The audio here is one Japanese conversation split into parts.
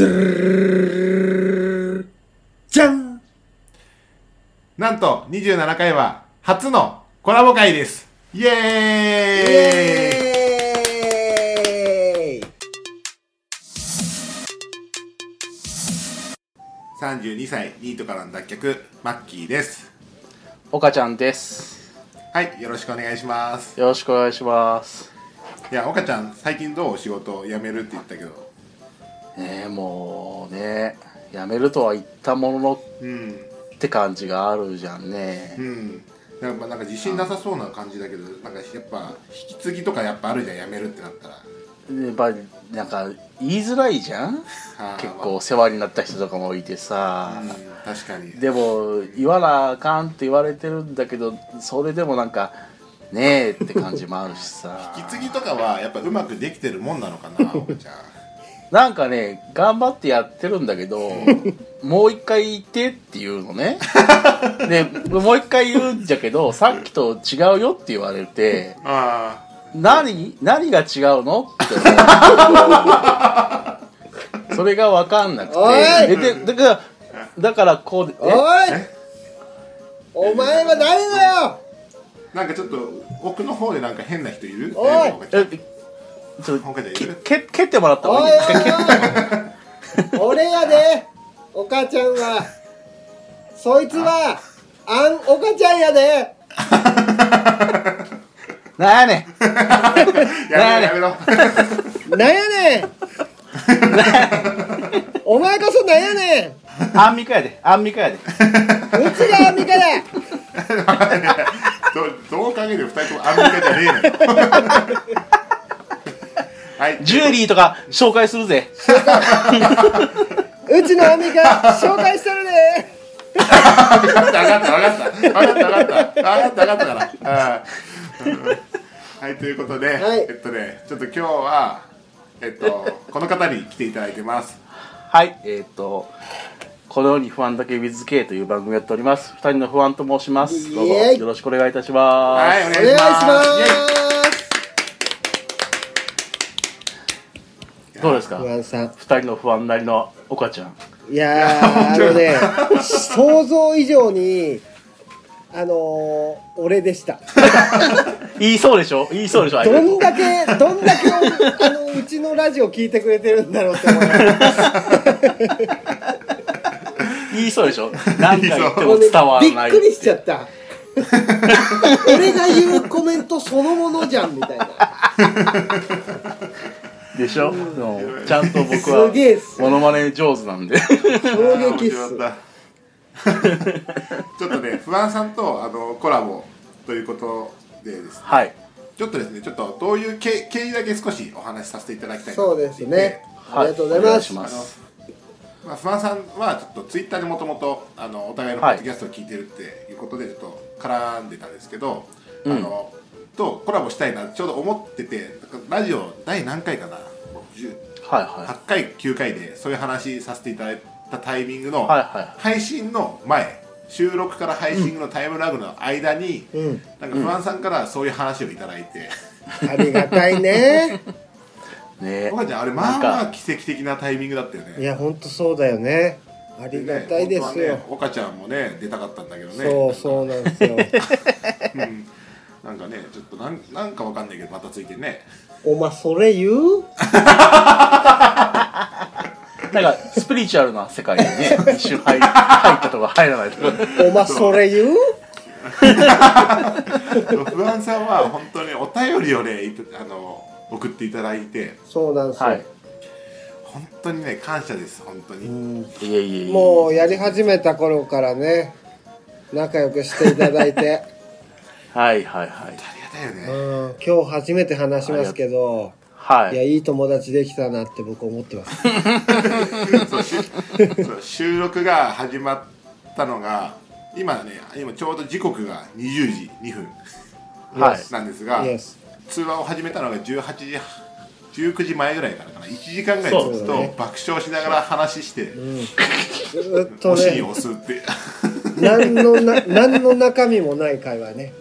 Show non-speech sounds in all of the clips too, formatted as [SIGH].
ドゥルルじゃんなんと27回は初のコラボ会ですイエーイイエーイ32歳ニートからの脱却マッキーです岡ちゃんですはいよろしくお願いしますよろしくお願いしますいや岡ちゃん最近どう仕事辞めるって言ったけどねえもうね辞めるとは言ったもののうん。って感じがあるじゃんね。うん。なんかなんか自信なさそうな感じだけどなんかやっぱ引き継ぎとかやっぱあるじゃん辞めるってなったら。やっぱりなんか言いづらいじゃん？[LAUGHS] 結構世話になった人とかもいてさ、うん確かに。でも言わなあかんって言われてるんだけどそれでもなんかねえって感じもあるしさ。[LAUGHS] 引き継ぎとかはやっぱうまくできてるもんなのかな岡ちゃんなんかね頑張ってやってるんだけど [LAUGHS] もう一回言ってっていうのね。でもう一回言うんじゃけどさっきと違うよって言われてあ何何が違うの？ってそれが分かんなくて。おい。ででだからだからこうでおい。え？お前は誰だよ。あなんかちょっと奥の方でなんか変な人いる？おいちょっとけ蹴ってもらった方がいい。[LAUGHS] 俺やでお母ちゃんは。そいつはあ。んお母ちゃんやで。[LAUGHS] [LAUGHS] なんやねん。やめろやめろ。なんやねん。お前こそなんやねん。アンミカやで。アンミカやで。うちがアンミカだどどう考えても二人ともアメリカじゃねえのよはい。ジュエリーとか紹介するぜ。[LAUGHS] [LAUGHS] うちのアンミカ紹介してるで。分かった分かった分かった。分かった分かった分かった分かったからはいということで、はい。えっとねちょっと今日はえっとこの方に来ていただいてます。はい。えっ、とこのように不安だけ WithK という番組をやっております。二人の不安と申します。どうぞよろしくお願いいたします。はいお願いしますどうですか？不安さん。二人の不安なりの岡ちゃん。いやー [LAUGHS] あのね想像以上にあのー、俺でした。[LAUGHS] 言いそうでしょ？言いそうでしょ？どんだけどんだけあのうちのラジオ聞いてくれてるんだろうって思います言いそうでしょ？何回言っても伝わらないびっくりしちゃった俺が言うコメントそのものじゃんみたいなでしょ、うん。ちゃんと僕すはげえっす。モノマネ上手なんで。衝撃っす。[LAUGHS] ちょっとね不安さんとあのコラボということでですね。はい。ちょっとですねちょっとどういう経経緯だけ少しお話しさせていただきたいなそうですね。ありがとうございお願ますしまあまあ、不安さんはちょっとツイッターでもともとあのお互いのポッドキャストを聞いてるっていうことでちょっと絡んでたんですけど、うん。あのとコラボしたいなちょうど思っててラジオ第何回かな10はいは8回9回でそういう話させていただいたタイミングの、いはい。は配信の前収録から配信のタイムラグの間に、うん。なんか不安さんからそういう話をいただいて、ありがたいね。い [LAUGHS] ね。岡ちゃんあれまあまあ奇跡的なタイミングだったよね。いやほんとそうだよね。ありがたいですよ、ね岡ちゃんもね出たかったんだけどね。そうそうなんですよ。[LAUGHS] うんなんかねちょっとなんなんかわかんないけどまたついてね。お前それ言う？[LAUGHS] なんかスピリチュアルな世界にね一瞬入入ったとか入らないと。かお前それ言う？不安さんは本当にお便りをねいあの送っていただいて。そうなんですよ、はい。本当にね感謝です本当に、もうやり始めた頃からね仲良くしていただいて、はいはいはい。ありがたいようんね、今日初めて話しますけどはい。やいい友達できたなって僕思ってます。そうしそう収録が始まったのが今ね今ちょうど時刻が20時2分はい。なんですが、通話を始めたのが18時19時前ぐらいからかな。1時間ぐらいずっと爆笑しながら話して、うん。ずっとね。を押すって。[LAUGHS] 何のな何の中身もない会話ね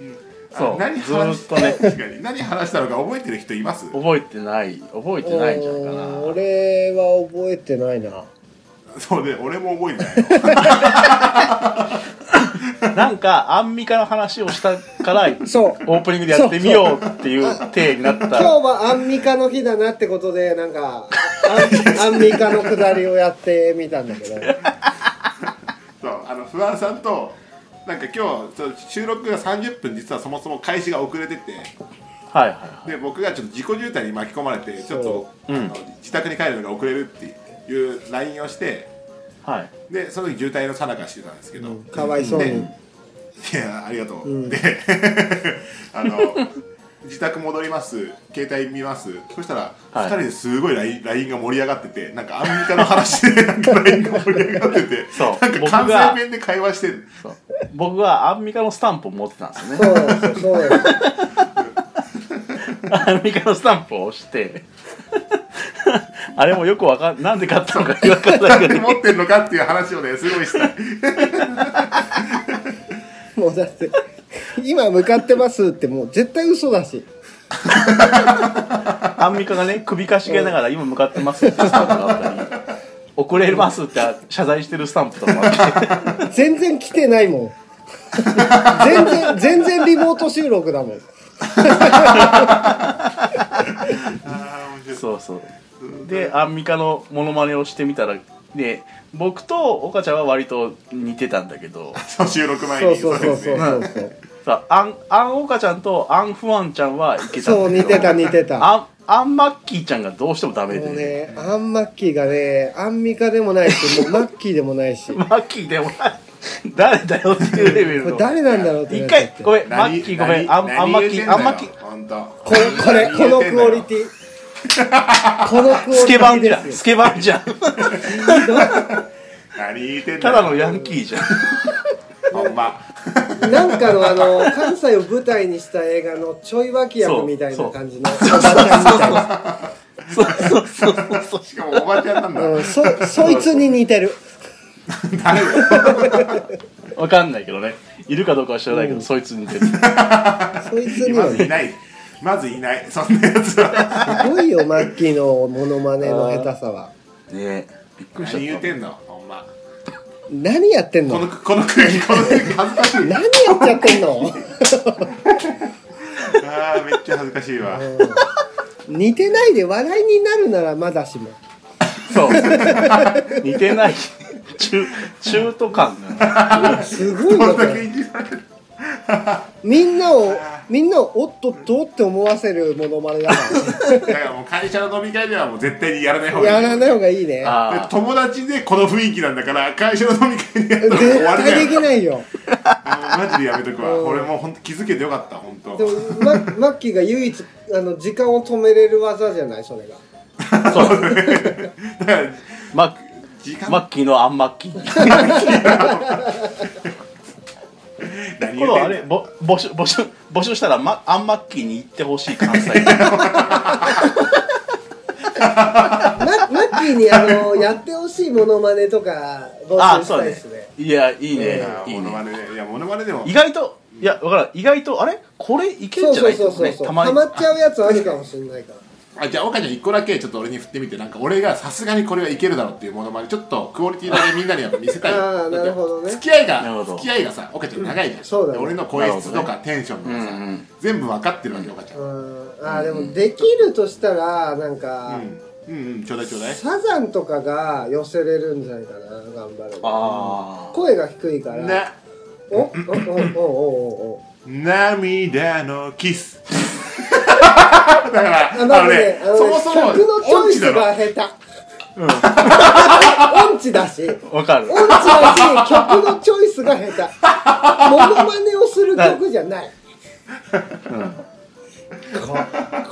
そう。何ず話しーっとね。確かに。何話したのか覚えてる人います？覚えてない。覚えてないんじゃないかうんな俺は覚えてないな。そうね俺も覚えてないよ。[LAUGHS] なんかアンミカの話をしたからそう。オープニングでやってみようっていう体になった。今日はアンミカの日だなってことでなんかアン [LAUGHS] アンミカのくだりをやってみたんだけど。そうあの不安さんとなんか今日収録が30分実はそもそも開始が遅れてて。はいはいはい。で僕がちょっと自己渋滞に巻き込まれてちょっと、そううん。あの自宅に帰るのが遅れるっていう LINE をして。はい。でその時渋滞のさなかしてたんですけど、かわいそうに。いやありがとう、うん。で [LAUGHS] あの自宅戻ります。携帯見ます。そしたら、はい。2人ですごい LINE, が盛り上がっててなんかアンミカの話で [LAUGHS] なんか LINE が盛り上がっててそう。なんか関西弁で会話してる。僕はアンミカのスタンプを持ってたんですよね。そうそう [LAUGHS] アンミカのスタンプを押して。あれもよくわかんなんで買ったのかわかんないけど。なんで持ってんのかっていう話をねすごいしたい。[LAUGHS] もうだって今向かってますってもう絶対嘘だし。[LAUGHS] アンミカがね首かしげながら今向かってますってスタンプがあったり遅れますって謝罪してるスタンプとかもあって。全然来てないもん。全然全然リモート収録だもん。あー面白いそうそう。でアンミカのモノマネをしてみたらで僕と岡ちゃんは割と似てたんだけど。[LAUGHS] そう収録前に。そうそうそうそうそう。そうさアンアン岡ちゃんとアンフワンちゃんはいけたんそうだけど。似てた似てた。アンアンマッキーちゃんがどうしてもダメもうで、ねアンマッキーがねアンミカでもないしもうマッキーでもないし。[LAUGHS] マッキーでもない。誰だよっていうレベルの。これ誰なんだろうって一なっちゃって。回ごめんマッキーごめんアンアンマッキーアンマッキー。本当これこれこのクオリティ。このクオリスケバティですよ。ンじゃんスケバンじゃん何言ってんだただのヤンキーじゃん。ほんまなんかのあの関西を舞台にした映画のちょい脇役みたいな感じのおばちゃんみたいなそうそうそうそう。しかもおばちゃんなんだ、うんそそいつに似てる。[LAUGHS] わかんないけどね。いるかどうかは知らないけど、そいつに似てる。そいつには。ねまずいない。まずいない。そんなやつは。すごいよマッキーのモノマネの下手さは。ね。びっくりした何言うてんの？何やってんの？このこの空気この空気恥ずかしい。何やっちゃってんの？あーめっちゃ恥ずかしいわ。似てないで笑いになるならまだしも。そう。[LAUGHS] 似てない。中中途感が。すごいこんだよこれけいじられるみんなをみんなをおっとっとって思わせるモノマネだかだからもう会社の飲み会ではもう絶対にやらない方がいい。らやらない方がいいね。友達でこの雰囲気なんだから会社の飲み会でやったら終絶わりだ対でよきないよ。マジでやめとくわ。うん。俺もう本当気づけてよかった本当。でもママッキーが唯一あの時間を止めれる技じゃないそれが。あそう [LAUGHS] だからマ時間。マッキーのアンマッキー [LAUGHS] [LAUGHS] 何今度あ言うてんの？れぼ募集募集募集したら、ま、アンマッキーに行ってほしい関西。マ [LAUGHS] マッキーにあのやってほしいモノマネとか募集したいですね。いやいいね。いやいいね。モノマネねいやモノマネでも。意外といやわからん。意外とあれ？これいけるそうんじゃない？そうそうそうそうねたまっちゃうやつあるかもしれないからあじゃあ岡ちゃん一個だけちょっと俺に振ってみてなんか俺がさすがにこれはいけるだろうっていうモノマネちょっとクオリティだけみんなにやっぱ見せたい。[LAUGHS] あーなるほどね。付き合いなるほど。が付き合いがさ岡ちゃん長いじゃん、そうだね。で俺の声質とかテンションとかさ、うんうん全部分かってるわけ岡ちゃん、うんあーでもできるとしたらなんか、うん、うんうんちょうだいちょうだい。サザンとかが寄せれるんじゃないかな頑張れば。あ声が低いから。なおおおおおおお。涙のキスだからあのねそもそも曲のチョイス音痴だろが下手。音痴だし。あわかる。音痴だし曲のチョイスが下手。モノマネをする曲じゃない。こ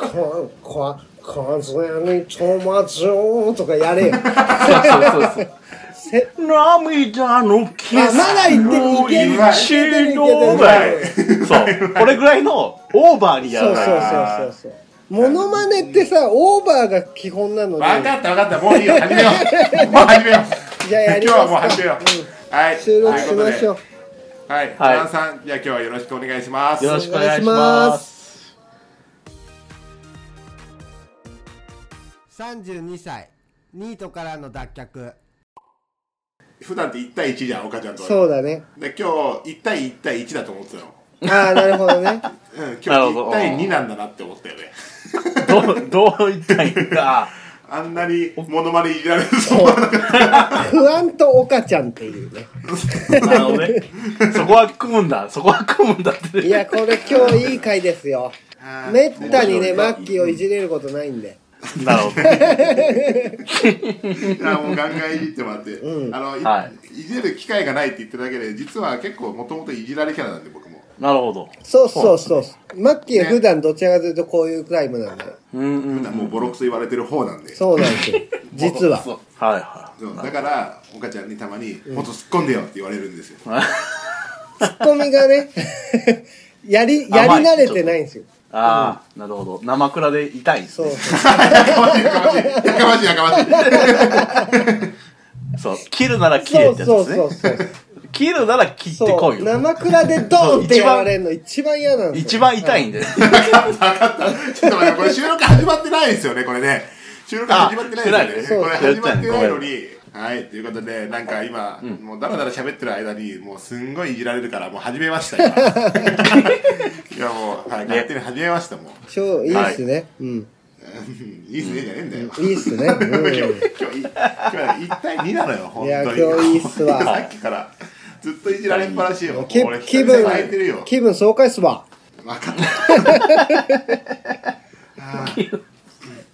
ここ風に戸惑うとかやれよそうそうそうせ涙のキスあまだ言ってるいけるいけるそうこれぐらいのオーバーにやそうそうらないそうそうそうモノマネってさオーバーが基本なのに分かった分かった。もういいよ。始めよう。[LAUGHS] もう始めよう。じゃあやり今日はもうますか始めよう、はい。収録しましょう。はい。ということではい。はい花さんじゃあ今日はよろしくお願いします。よろしくお願いしまます32歳ニートからの脱却。普段って1対1じゃん岡ちゃんとそうだね。で今日1対1対1だと思ってたの。ああなるほどね。[LAUGHS] うん、今日なるほど1対2なんだなって思ったよねどうどういったらいいんだあんなにモノマネいじられると思わなかった不安と岡ちゃんっていうね。なるほどね。そこは組むんだ。そこは組むんだっていやこれ今日いい回ですよ。めったにねマ面ッキーをいじれることないんで。なるほど。白 [LAUGHS] いもうガンガンいじってもらって、うん。あのい,、はい。じる機会がないって言っただけで実は結構もともといじられキャラなんで僕。もなるほど。そうそうそう。マッキーは普段どちらかというとこういうタイプなんで。うんうん。普段もうボロクソ言われてる方なんで。そうなんですよ。[LAUGHS] 実は。そうはいはだから岡ちゃんにたまに「もっと突っ込んでよ」って言われるんですよ、ツッコミがね [LAUGHS] やりやり慣れてないんですよ。ああ、なるほど。生蔵で痛いんですね。そうそうやかましいやかましいやかましいやかましい。[LAUGHS] そう切るなら切れってやつですね。そうそうそう切るなら切ってこいよ。生蔵でドンってやられるの一番嫌なんですよ。一番痛いんでちょっと待ってこれ収録始まってないですよねこれね。収録始まってないですよね。これ始まってないのごにはい。ということでなんか今、もうだらだら喋ってる間にもうすんごいいじられるからもう始めました今。[LAUGHS] いやもう、はい、勝手に始めましたもう。超いいっすね、うん。いいっすねじゃねえんだよ、いいっすね、今日う今日い今日は1対2なのよ本当に。いや今日いいっすわ。[LAUGHS] さっきからずっといじられっぱなしよ。ん、気俺気分空いてるよ。気分爽快っすわ。分かった。[LAUGHS]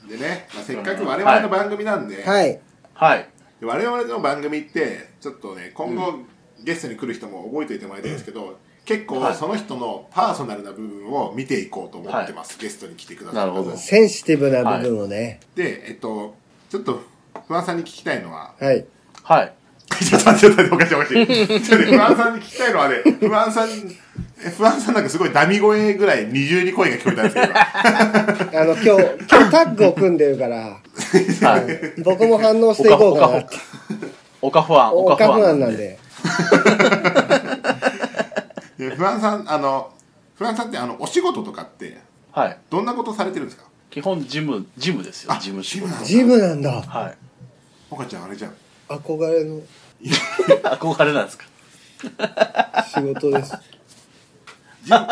でね、まあ、せっかく我々の番組なんで、はい。はい。で我々の番組ってちょっとね今後、ゲストに来る人も覚えておいてもらいたいんですけど、結構はい。その人のパーソナルな部分を見ていこうと思ってます、ゲストに来てくださるなるほど。センシティブな部分をね。でえっとちょっと不安さんに聞きたいのははい、はい [LAUGHS] ちょっと待って、ちょっと待って、おかしいおかしい。ちょっと不安さんに聞きたいのはね、不安さん、え不安さんなんかすごいダミ声ぐらい二重に声が聞こえたんですけど、[LAUGHS] あの今日今日タッグを組んでるからはい。僕も反応していこうかなって。おか不安おか不おか不安安なんで。で [LAUGHS] 不安さん、あの、不安さんってあの、お仕事とかって、はい。どんなことされてるんですか？基本ジムジムですよあ事務仕事。ジムなんだジムなんだ。はい。岡ちゃんあれじゃん。憧れの。[LAUGHS] 憧れなんですか？仕事です。ジム、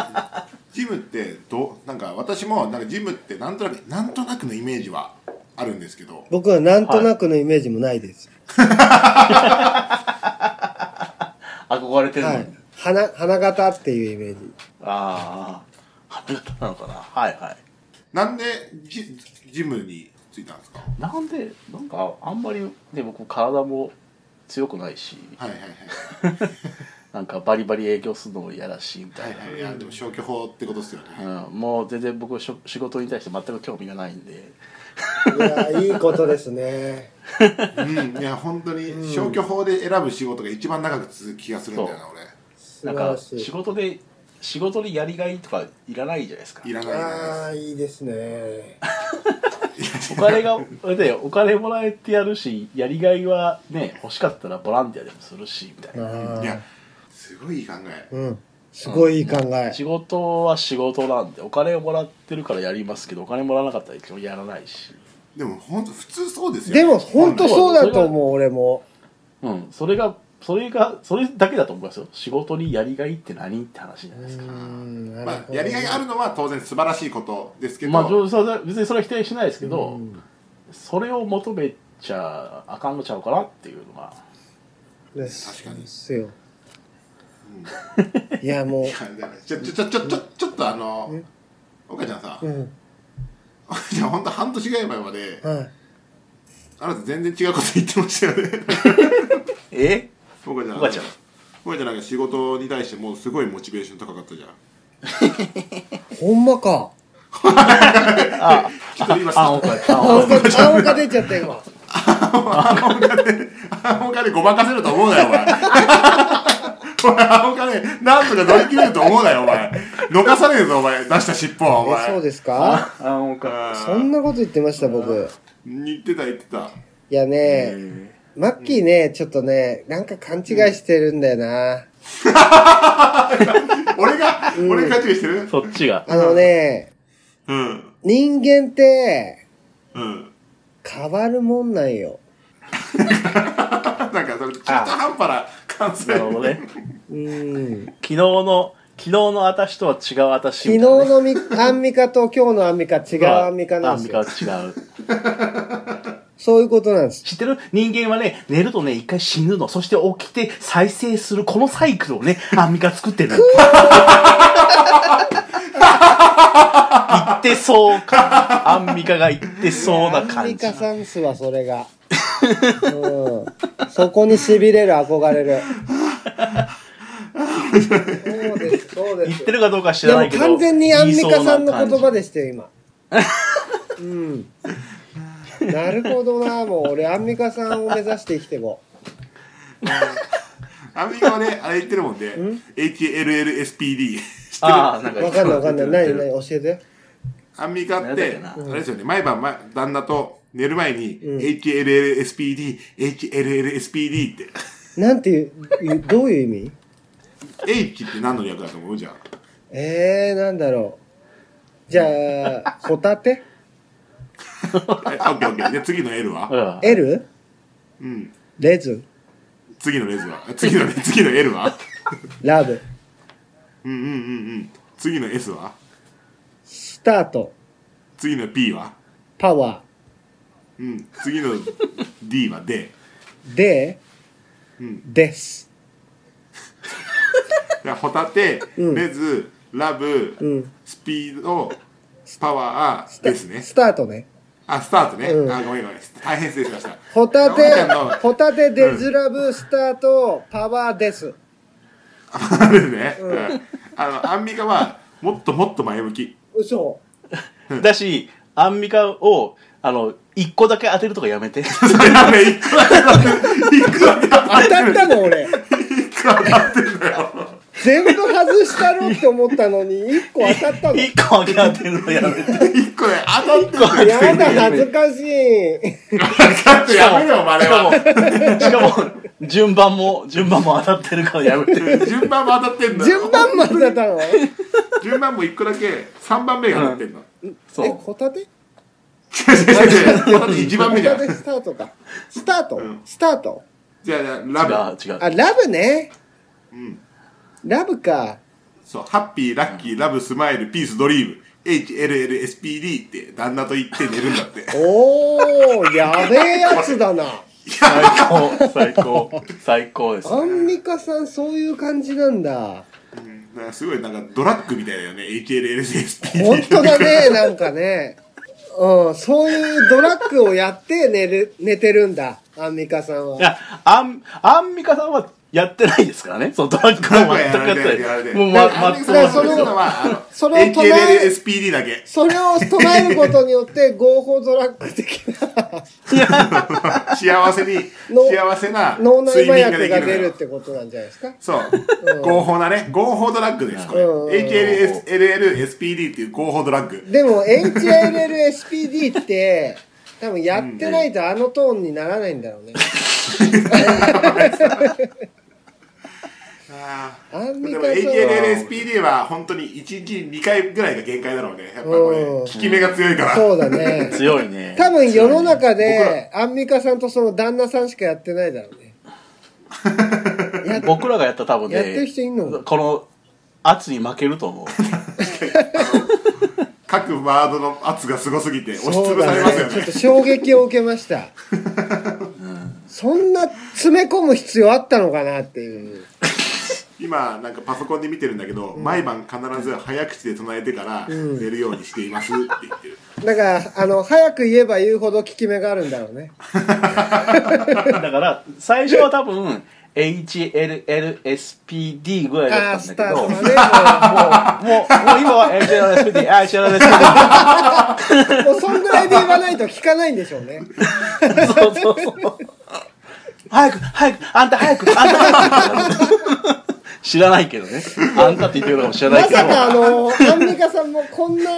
ジムってどう、なんか私も、なんかジムってなんとなく、なんとなくのイメージはあるんですけど、僕はなんとなくのイメージもないです。憧れてるの？に、はい。花花形っていうイメージ。ああ花形なのかな？はいはい。なんでジジムについたんですか？なんでなんかあんまりね僕体も強くないし。はいはいはい。なんかバリバリ営業するのも嫌だしみたな、はいいはい。いや、でも消去法ってことですよね。うん、もう全然僕しょ仕事に対して全く興味がないんで。いやいいことですね。うん、いや本当に消去法で選ぶ仕事が一番長く続く気がするんだよな俺。素なんか仕事で仕事でやりがいとかいらないじゃないですか。いらないいらああないいいですねお金がでお金もらえてやるしやりがいはね欲しかったらボランティアでもするしみたいな。あいやすごいいい考え。うん。すごいいい考え。仕事は仕事なんでお金をもらってるからやりますけどお金もらわなかったら一応やらないし。でも本当普通そうですよでも本当本そうだと思う俺も。うん。それがそれがそれだけだと思いますよ。仕事にやりがいって何って話じゃないですか。うんなるまあ、やりがいがあるのは当然素晴らしいことですけど、まあ別にそれは否定しないですけど、うん。それを求めちゃあかんのちゃうかなっていうのが。確かに。ですよいやもいやだからちょちょちょちょちょちょっとあのえ？岡ちゃんさううん。岡ちゃん本当半年ぐらい前まではい。あなた全然違うこと言ってましたよね。[LAUGHS] え？岡ちゃん。岡ちゃん。岡ちゃんなんか仕事に対してもうすごいモチベーション高かったじゃん。ほんまか。[LAUGHS] あちょっと今あおかあ青おか出ちゃった今青金ごまかせると思うなよお前。お前青金なんとか乗り切れると思うなよお前。逃さねえぞお前。出した尻尾はお前。えそうですか？あおかそんなこと言ってました僕。言ってた言ってた。いやねマッキーねちょっとねなんか勘違いしてるんだよな [LAUGHS] 俺が、俺が勘違いしてる？そっちが。あのね、うん。人間ってうん。変わるもんなんよ。[LAUGHS] なんかそれ、中途半端な感性。なるほどね。うん。昨日の、昨日の私とは違う私昨日みたいなね。のみアンミカと今日のアンミカ違うアンミカなんですよ。[LAUGHS] アンミカは違う。そういうことなんです。知ってる？人間はね、寝るとね、一回死ぬの。そして起きて再生する。このサイクルをね、[LAUGHS] アンミカ作ってるの。言 [LAUGHS] ってそうか。アンミカが言ってそうなアン感じ。ミカさんっすわ、それが。うん。そこに痺れる、憧れる。そうです、そうです。言ってるかどうか知らないけど。完全にアンミカさんの言葉でしたよ、今。[LAUGHS] うん。[LAUGHS] なるほどな、もう俺アンミカさんを目指して生きていこアメリカはね、あれ言ってるもんで、HLLSPD。知ってる？ああ、な。かわかんないわかんない。何何教えて。アンミカって、あれですよね、毎晩、ま、旦那と寝る前に、うん HLLSPD、HLLSPD って。なんていう、いうどういう意味？H って何の略だと思う？じゃん。えー、なんだろう。じゃあ、ホタテ？えオッケーオッケー。で、次の L は？うん ?L? うん。レズ？次のレズは？次の、[LAUGHS] 次の L は？ラブうんうんうんうん。次の S は？スタート次の P は？パワうん。次の D は？D。ーで、うん。です。[LAUGHS] じゃあホタテ、うんレズ、ラブ、うん。スピード、パワーですね。スタートね。あ、スタートね。うんあ、ごめんごめん。大変失礼しました。ホタテホタテデズラブスタートパワーです。ね。うん。あの、アンミカは、もっともっと前向き。嘘。だし、アンミカを、あの、一個だけ当てるとかやめて。[LAUGHS] それはね、いくらだって、いくらだって当たったの俺。いくらだってんだよ。全部外したろって思ったのに、一個当たったの。一個だけ当てるのやめて。一個ね、当たってんだよ。やだ、恥ずかしい。だってやめろよ、あれは。しかも、順番も、順番も当たってるからやめて。順番も当たってんだよ。順番も当たったの？順番も一個だけ、三番目が当たってんの。そうえ、。ホタテ？違う違う違う。[LAUGHS] ホタテ一番目じゃん。ホタテスタートか。スタート、うんスタート？じゃあ、ラブ。違う、違う。あ、ラブね。うん。ラブか。そう、ハッピー、ラッキー、ラブ、スマイル、ピース、ドリーム。HLLSPD って旦那と言って寝るんだって。[LAUGHS] おー、やべえやつだな。最高、最高、最高です。アンミカさん、そういう感じなんだ。うんなんかすごいなんかドラッグみたいだよね。HLLSPD。本当だね、なんかね。うん、そういうドラッグをやって寝る、寝てるんだ、アンミカさんは。いや、アン、アンミカさんはやってないですからね。そのドラッグを全くやってない。もう、ま、ま、だからそののは、あの、それを唱え HLLSPD だけ。それを唱えることによって、合法ドラッグ的な [LAUGHS] 幸せに、の幸せな脳内麻薬が出るっ。てことなんじゃないですか？そう。合法なね。合法ドラッグです、これ。うん HLLSPD っていう合法ドラッグ。でも HLLSPD って多分やってないとあのトーンにならないんだろうね。[LAUGHS] あアンーでもミカさんは本当に1日2回ぐらいが限界だろうね。やっぱこれうん、効き目が強いから。そうだね。強いね。多分世の中でアンミカさんとその旦那さんしかやってないだろうね。[LAUGHS] 僕らがやったら多分ね、やってる人いんの？この圧に負けると思う。各ワードの圧がすごすぎて押しつぶされますよねねちょっと。衝撃を受けました。[LAUGHS] そんな詰め込む必要あったのかなっていう。今なんかパソコンで見てるんだけど、毎晩必ず早口で唱えてからん寝るようにしていますって言ってる。だから、あの、早く言えば言うほど効き目があるんだろうね。[LAUGHS] だから、最初は多分、HLLSPD ぐらいだったんだけど、もう、もう、もう今は HLLSPD、HLLSPD。もう、もうそんぐらいで言わないと効かないんでしょうね。そうそうそう。早く、早く、あんた早く、あんた早く。知らないけどね。あんたって言ってるのかも知らないけど。まさか、あの、アンミカさんもこんな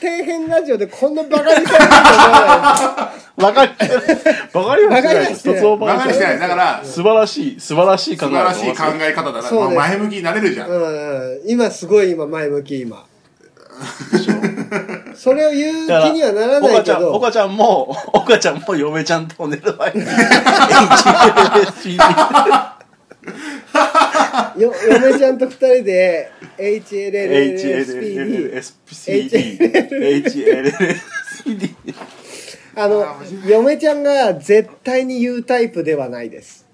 底辺ラジオでこんなバカにされると思わない。バカに、バカにはしてない。馬鹿にはしてない。だから、素晴らしい、素晴らしい考え素晴らしい考え方だな。そうですまあ前向きになれるじゃん。うんうん今すごい今前向き今それを言う気にはならないけ岡ちゃん、ど岡ちゃんも、岡ちゃんも嫁ちゃんと寝る前に、よ嫁ちゃんと二人で HLLSPDHLLSPD。あの嫁ちゃんが絶対に言うタイプではないです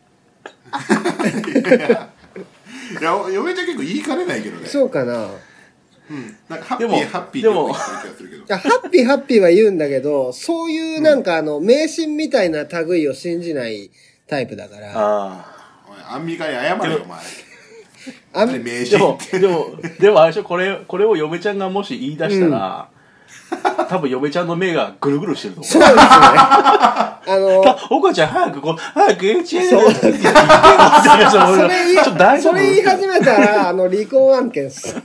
いや、嫁ちゃん結構言いかねないけどね。そうかななんかハッピーハッピーでも。ハッピーハッピーは言うんだけどそういうなんかあの迷信みたいな類を信じないタイプだからあおいアンミカに謝れよ、お前。あん名あ。でも刺っ、て。でも、でもあれでしょ、これ、これを嫁ちゃんがもし言い出したら、[LAUGHS] 多分嫁ちゃんの目がぐるぐるしてると思う。そうですね [LAUGHS] あの岡ちゃん早くこう、早く HL そうって言って、そそれ言いちょっと大丈夫それ言い始めたらあの離婚案件っす [LAUGHS]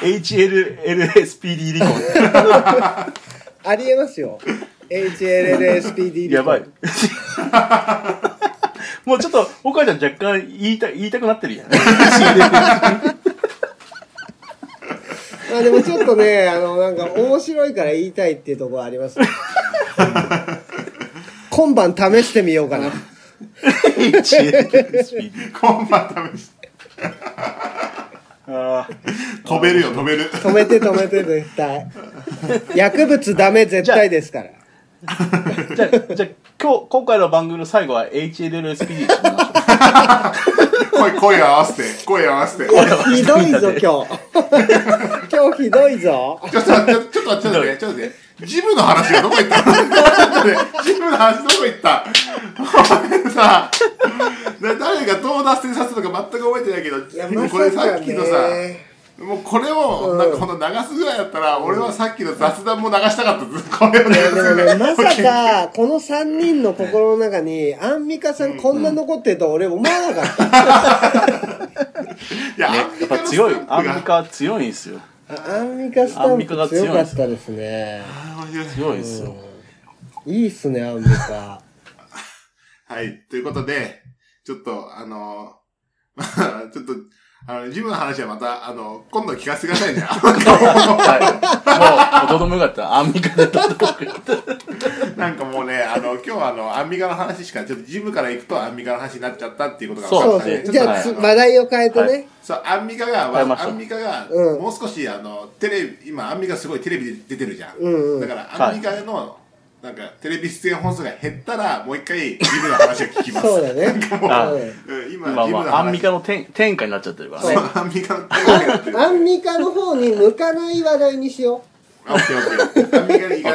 HLLSPD 離婚。ありえますよ HLLSPD [LAUGHS] やばい。[LAUGHS] もうちょっと、岡ちゃん若干言いた言いたくなってるやん。[LAUGHS] まあでもちょっとね、あの、なんか面白いから言いたいっていうところありますね。今晩試してみようかな。今晩試して。あ飛べるよ、飛べる。止めて止めて絶対。薬物ダメ絶対ですから。ーじゃあ、じゃあ、今日、今回の番組の最後は HLLSPD にしましょう。声、声合わせて、声合わせて。ちひどいぞ今日。[LAUGHS] 今日ひどいぞ。ょっと待って、ちょっと待って、ちょっと待って、ちょっと待って。ジムの話がどこ行ったの？ちょっと待ってジムの話どこ行った？お [LAUGHS] 前さ、な誰がどう脱線させたのか全く覚えてないけど、これさっきのさ、ね。もうこれを、うんなんかこの流すぐらいだったら、俺はさっきの雑談も流したかったです。これを流すぐらい。まさか、[LAUGHS] この3人の心の中に、アンミカさんこんな残ってると俺思わなかった。[LAUGHS] いや、ね、やっぱ強い、アンミカは強いんですよ。アンミカスタンプ強かったですね。強いですよ。いいっすね、アンミカ。[LAUGHS] はい。ということで、ちょっと、あの、まあ、ちょっと、あの、ジムの話はまた、あの、今度聞かせてくださいね。[LAUGHS] はい。もう、どうでもよかった。アンミカでどうでもよかった。なんかもうね、あの、今日はあの、アンミカの話しか、ちょっとジムから行くとアンミカの話になっちゃったっていうことがそう分かったんで、ですねじゃあ、話題を変えてはね。そう、アンミカが、アンミカが、うんもう少し、あの、テレビ、今、アンミカすごいテレビで出てるじゃんだから、アンミカの、なんか、テレビ出演本数が減ったら、もう一回、ジムの話を聞きます。そうだね。あ今、今ジムの話。は、アンミカの天天下になっちゃってるからそうね。アンミカのテレビになってる。アンミカの方に向かない話題にしよオッケーオッケー。アンミカに行か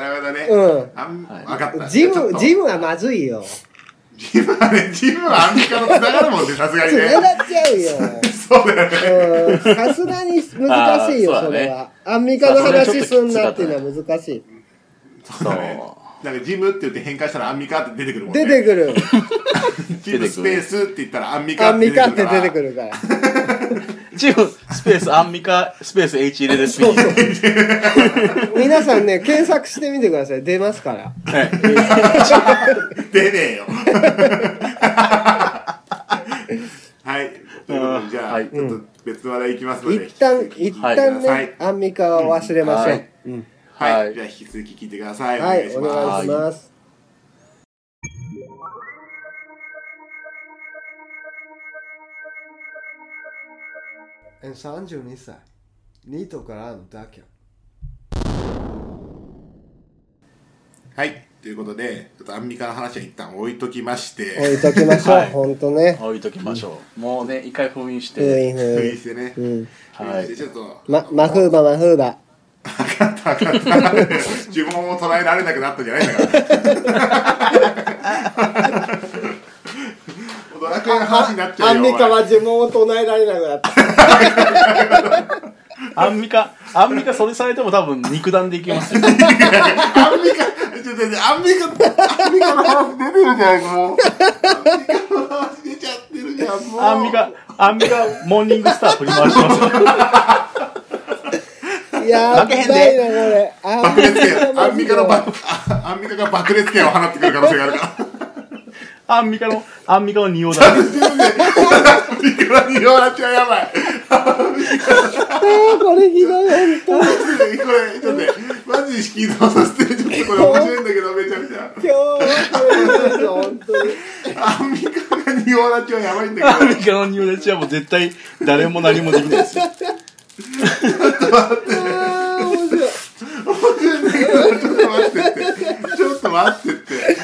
ない、ね。う。うん。あん、はいわかった。ジム、ジムはまずいよ。ジムはね、ジムはアンミカのつながるもんね、さすがにね。つながっちゃうよ。そうだよね。うん。さすがに難しいよ、それは。アンミカの話すんなっていうのは難しい。そう。なんかジムって言って変換したらアンミカって出てくるもんね。出てくる。[LAUGHS] ジムスペースって言ったらアンミカアンミカって出てくるから。[LAUGHS] チーム、スペース、アンミカ、スペース、そう HLSP。そう。[LAUGHS] 皆さんね、検索してみてください。出ますから。はい。出ねえよ。はい。ということで、じゃあ、はいちょっと別の話題いきますので。一旦、一はい旦はいね、アンミカは忘れましょうはい。うんはい。はいじゃあ引き続き聞いてください。はい、おお願いします。願いします。32歳ニートからのダキャはい。ということで、ちょっとアンミカの話は一旦置いときまして、置いときましょう、はいほんとね置いときましょう。もうね、一回封印して。ふ封印いしてね。うんはいでちょっと、ま、マフーバマフーバ分かった分かった。呪文を捉えられなくなったんじゃないんだから。ドラクエの話になっちゃうよ。アンミカは呪文を唱えられなくなったアンミカ、アンミカそれされても多分肉弾でいきますよ。アンミカ、ちょっと待ってアンミカ、アンミカの話出てるじゃん、もう。アンミカの話出ちゃってるじゃん、もう。アンミカ、アンミカ、モーニングスター振り回しますやばいなこれ。爆裂剣。アンミカのバ爆アンミカが爆裂剣を放ってくる可能性があるから。アンミカの、アンミカの仁王だ。アンミカの仁王立ちはやばい。これひどい本当にこれちょっとねマジで引き倒させてちょっとこれ面白いんだけどめちゃめちゃ。今日本当に。アンミカが仁王立ちはやばいんだけど。アンミカの仁王立ちはもう絶対誰も何もできないですよ。あー面白いちょっと待ってってちょっと待ってって。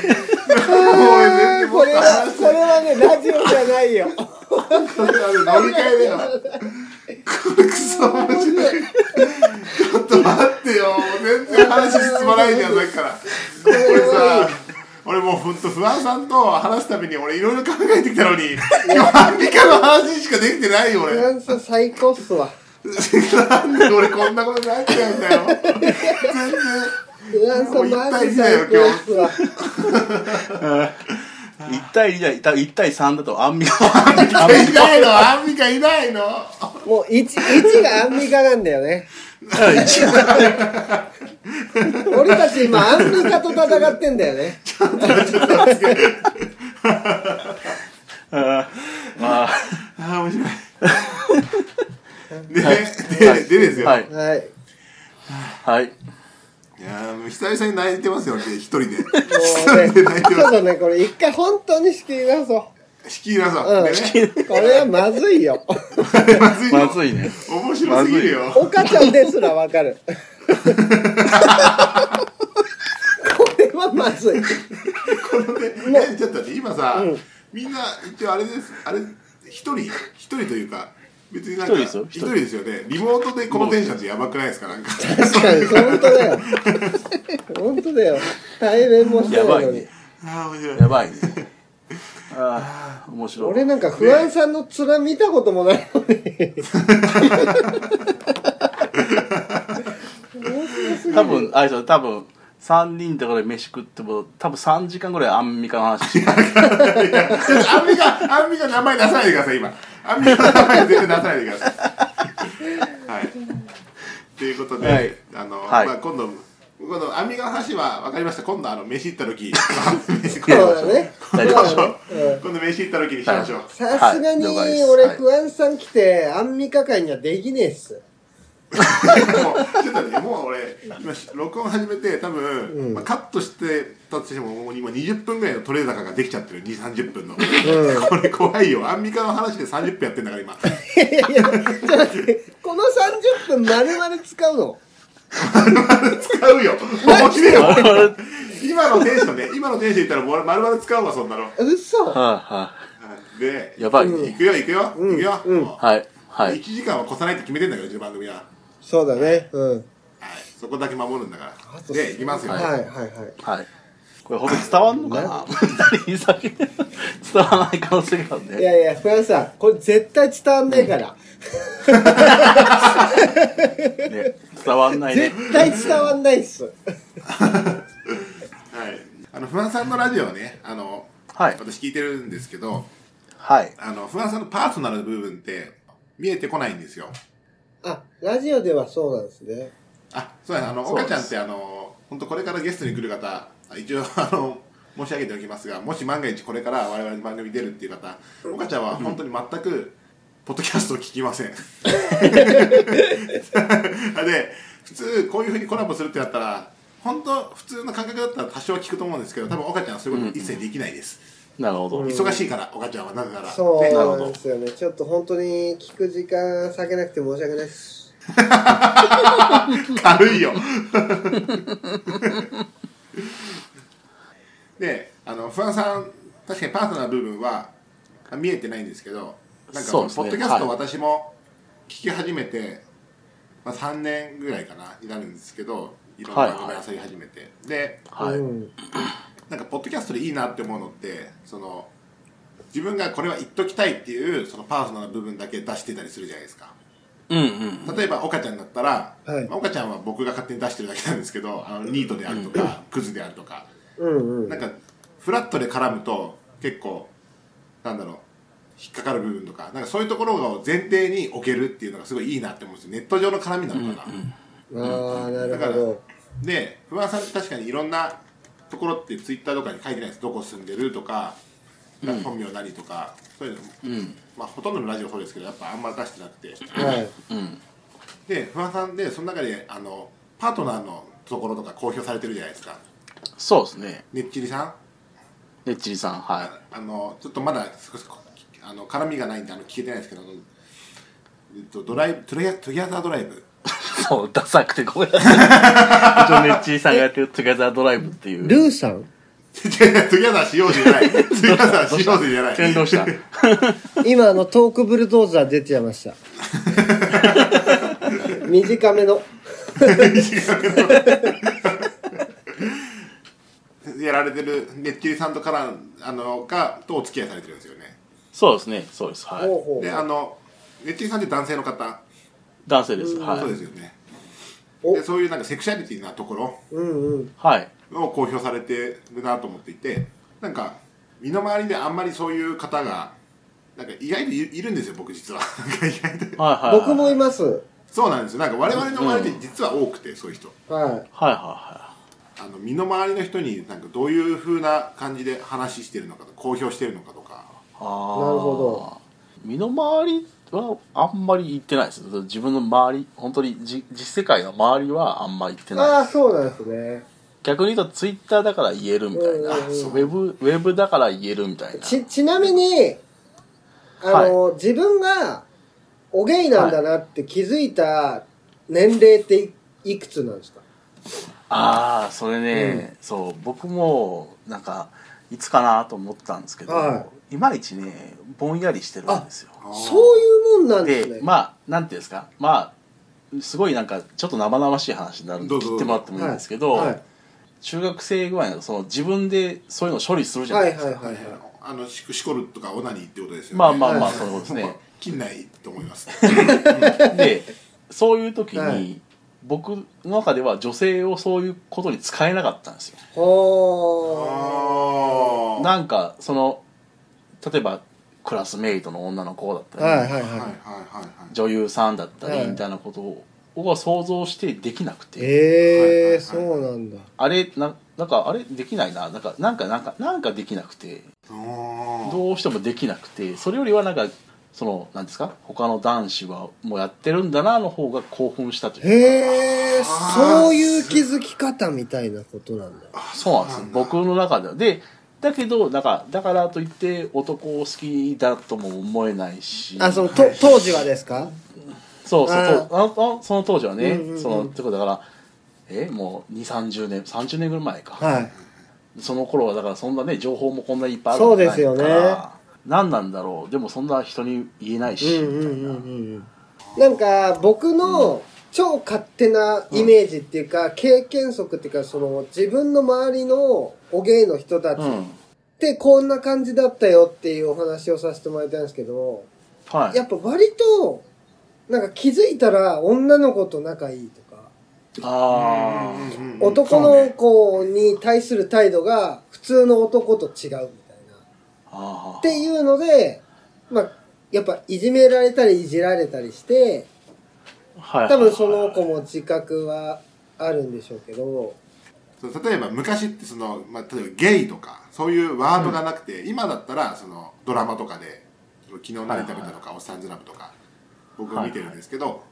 [LAUGHS] これは話これはねラジオじゃないよ。これあの飲み会だよこれクソ面白い。ちょっと待ってよ。全然話進まないじゃんさっきから。これさ俺もうほんと不安さんと話すために俺いろいろ考えてきたのに。今日アンミカの話しかできてないよ俺。フランス最高っすわ。[LAUGHS] なんで俺こんなことになっちゃうんだよ。全然フランスマジ最高っすわ1対2だ、1対3だとアンミカ。いないのアンミカいないの。もう一一がアンミカなんだよね。俺たち今アンミカと戦ってんだよね。ああああ面白い。[LAUGHS] でででですよ、はい。はい。はい。いやーもう久々に泣いてますよ一人で。[LAUGHS] もうねちょっとねこれ一回本当に仕切り直そ仕切りなさう、うん、でね。これはまずいよ。まずいのまずいね。面白すぎるよ、岡ちゃんですらわかる。これはまずい。このねえちょっと待って今さ、みんな一応あれですあれ一人一人というか別になんか一人ですよ？一人？ですよね。リモートでこのテンションってやばくないですか？なんか。確かに本当だよ。[LAUGHS] 本当だよ。対面もしてないのに、やばいね。ああ面白い。やばいね。[LAUGHS] ああ、面白い。俺なんか不安さんの面見たこともないのに。[LAUGHS] 多分、あれでしょ、多分、3人とかで飯食っても、多分3時間ぐらいアンミカの話してる。アンミカアンミカの名前出さないでください今アンミカの名前絶対出さないでください。はい。ということで、はい。あの、はい。まあ、今度今度アンミカの話は分かりました。今度あの飯行った時。[LAUGHS] そうだね。今度飯行った時にしましょう、さすがにはい。了解です。はい。俺不安さん来てアンミカ会にはできねえっすもうちょっとねもう俺今録音始めて多分、まあ、カットしてたとしてももう今20分ぐらいの取れ高ができちゃってる2 3 0分の、[LAUGHS] これ怖いよ。アンミカの話で30分やってんだから今。いやいやちょっと待って。この30分丸々使うの？使うよ。面白いよ今のテンションね。今のテンション言ったらもう丸々使うわそんなの。嘘。はいはでい。やばい。行ね。くよ行くよ、行くよ、うん。はい。はい。1。時間は越さないって決めてんだからうちの番組は、はい、そうだね。うん。そこだけ守るんだから。で行きますよ、はいはいはい。はい。これ本当に伝わんのかな？何先。[LAUGHS] 伝わらない可能性があるいね。やいやフランスさんこれ絶対伝わんねえから、ね伝わんないね。絶対伝わんないっす。[LAUGHS] はい。あの不安さんのラジオはねあのはい。私聞いてるんですけどはい。あの不安さんのパーソナル部分って見えてこないんですよあラジオではそうなんですね。あそうやあの岡ちゃんってあの本当これからゲストに来る方一応あの申し上げておきますがもし万が一これから我々の番組に出るっていう方岡ちゃんは本当に全くポッドキャストを聞きません。[LAUGHS] で普通こういうふうにコラボするってなったら本当普通の感覚だったら多少は聞くと思うんですけど多分岡ちゃんはそういうこと一切できないです、なるほど。忙しいから岡ちゃんはなぜなら。そうね。なるほどなんですよね。ちょっと本当に聞く時間避けなくて申し訳ない。で [LAUGHS] す軽いよ。[LAUGHS] であの不安さん確かにパーソナル部分は見えてないんですけどなんかそうですね。ポッドキャストはい。私も聞き始めて、まあ、3年ぐらいかなになるんですけどいろんな番組はい。を漁り始めて、ではい。うんなんかポッドキャストでいいなって思うのってその自分がこれは言っときたいっていうそのパーソナル部分だけ出してたりするじゃないですか。うんうん。例えば岡ちゃんだったら、はい。まあ岡ちゃんは僕が勝手に出してるだけなんですけどあのニートであるとか、クズであるとか。うんうん。なんかフラットで絡むと結構なんだろう引っかかる部分とかなんかそういうところを前提に置けるっていうのがすごいいいなって思うんですよ。ネット上の絡みなのかな、うああなるだからほどで不安さんって確かにいろんなところってツイッターとかに書いてないです。どこ住んでるとか、うん。本名何とかそういうの、うん。まあ、ほとんどのラジオそうですけどやっぱあんま出してなくて。で不安さんでその中であのパートナーのところとか公表されてるじゃないですか。そうですね。ねっちりさん？ねっちりさんはあのちょっとまだ少しこあの絡みがないんであの聞けてないですけどえっとドライブトゥギャ Together Drive。い [LAUGHS] そうダサくてごめんなさい。一応ねっちりさんがやってる「 Together Drive」っていう。ルーさん？違う together [LAUGHS] しようぜじゃない。トゥギャザーしようぜじゃない。転倒した今あのトークブルドーザー出ちゃいました。[LAUGHS] 短めの。やられてるねっちりさんとからあのがとお付き合いされてるんですよね。そうですねそうです。はい。ほうほう。であのねっちりさんって男性の方、男性です。はい。そうですよね。お。でそういうなんかセクシャリティなところ。うんうん。はい。を公表されてるなと思っていてなんか身の回りであんまりそういう方がなんか意外といいるんですよ僕実は。[LAUGHS] 意外と。はいはい僕もいます。そうなんですよ。なんか我々の周りで実は多くてそういう人。はい。はいはあの身の回りの人になんかどういう風な感じで話してるのかと公表してるのかとか。いはいああなるほ身の回りはあんまり行ってないです。自分の周り本当にじ実世界の周りはあんまり行ってない。ああそうなんですね。逆に言うとツイッターだから言えるみたいな、うんうんうんウェブウェブだから言えるみたいな。ちちなみにあの、自分がおゲイなんだなって気づいた年齢っていいくつなんですか？ああそれね、そう僕もなんかいつかなと思ったんですけど、、はいまいちねぼんやりしてるんですよ。そういうもんなんですね。でまあなんていうんですか。まあすごいなんかちょっと生々しい話になるんで切ってもらってもいいんですけど、はい。中学生ぐらいのその自分でそういうのを処理するじゃなはいいですか、はいはいはいあのししこるとかオナニーってことですよね。まあまあまあはい。そうですね。近代と思います。[LAUGHS] でそういう時に、はい。僕の中では女性をそういうことに使えなかったんですよ。なんかその例えばクラスメイトの女の子だったり、ーはいはいははい。はいはいはい女優さんだったりはい。みたいなことを僕は想像してできなくいて、ええそうなんだ。あれななんかあれできないな。なんかなんかなんかなんかできなくて。どうしてもできなくて。それよりはなんかそのなんですか？他の男子はもうやってるんだなの方が興奮したというか。へえそういう気づき方みたいなことなんだ。そうなんです僕の中では。でだけどだからだからといって男を好きだとも思えないし。あそのと当時はですか？そうそうああその当時はね、うんうんうん。そのってことだからえもう2 3 0年30年ぐらい前か、はい。その頃はだからそんなね情報もこんないっぱいあるそうわけないですよね。から何なんだろう。でもそんな人に言えないし、うんうんうんみたいな。うんなんか僕の超勝手なイメージっていうか、経験則っていうかその自分の周りのお芸の人たちっうん。てこんな感じだったよっていうお話をさせてもらいたいんですけどはい。やっぱ割となんか気づいたら女の子と仲いいとか。あうんうん男の子に対する態度が普通の男と違うみたいな。あああっていうのでまあやっぱいじめられたりいじられたりしてはい。多分その子も自覚はあるんでしょうけど。そう例えば昔ってその、まあ、例えばゲイとかそういうワードがなくて、今だったらそのドラマとかで「昨日何食べた」とか「おっさんずラブ」とか僕は見てるんですけど、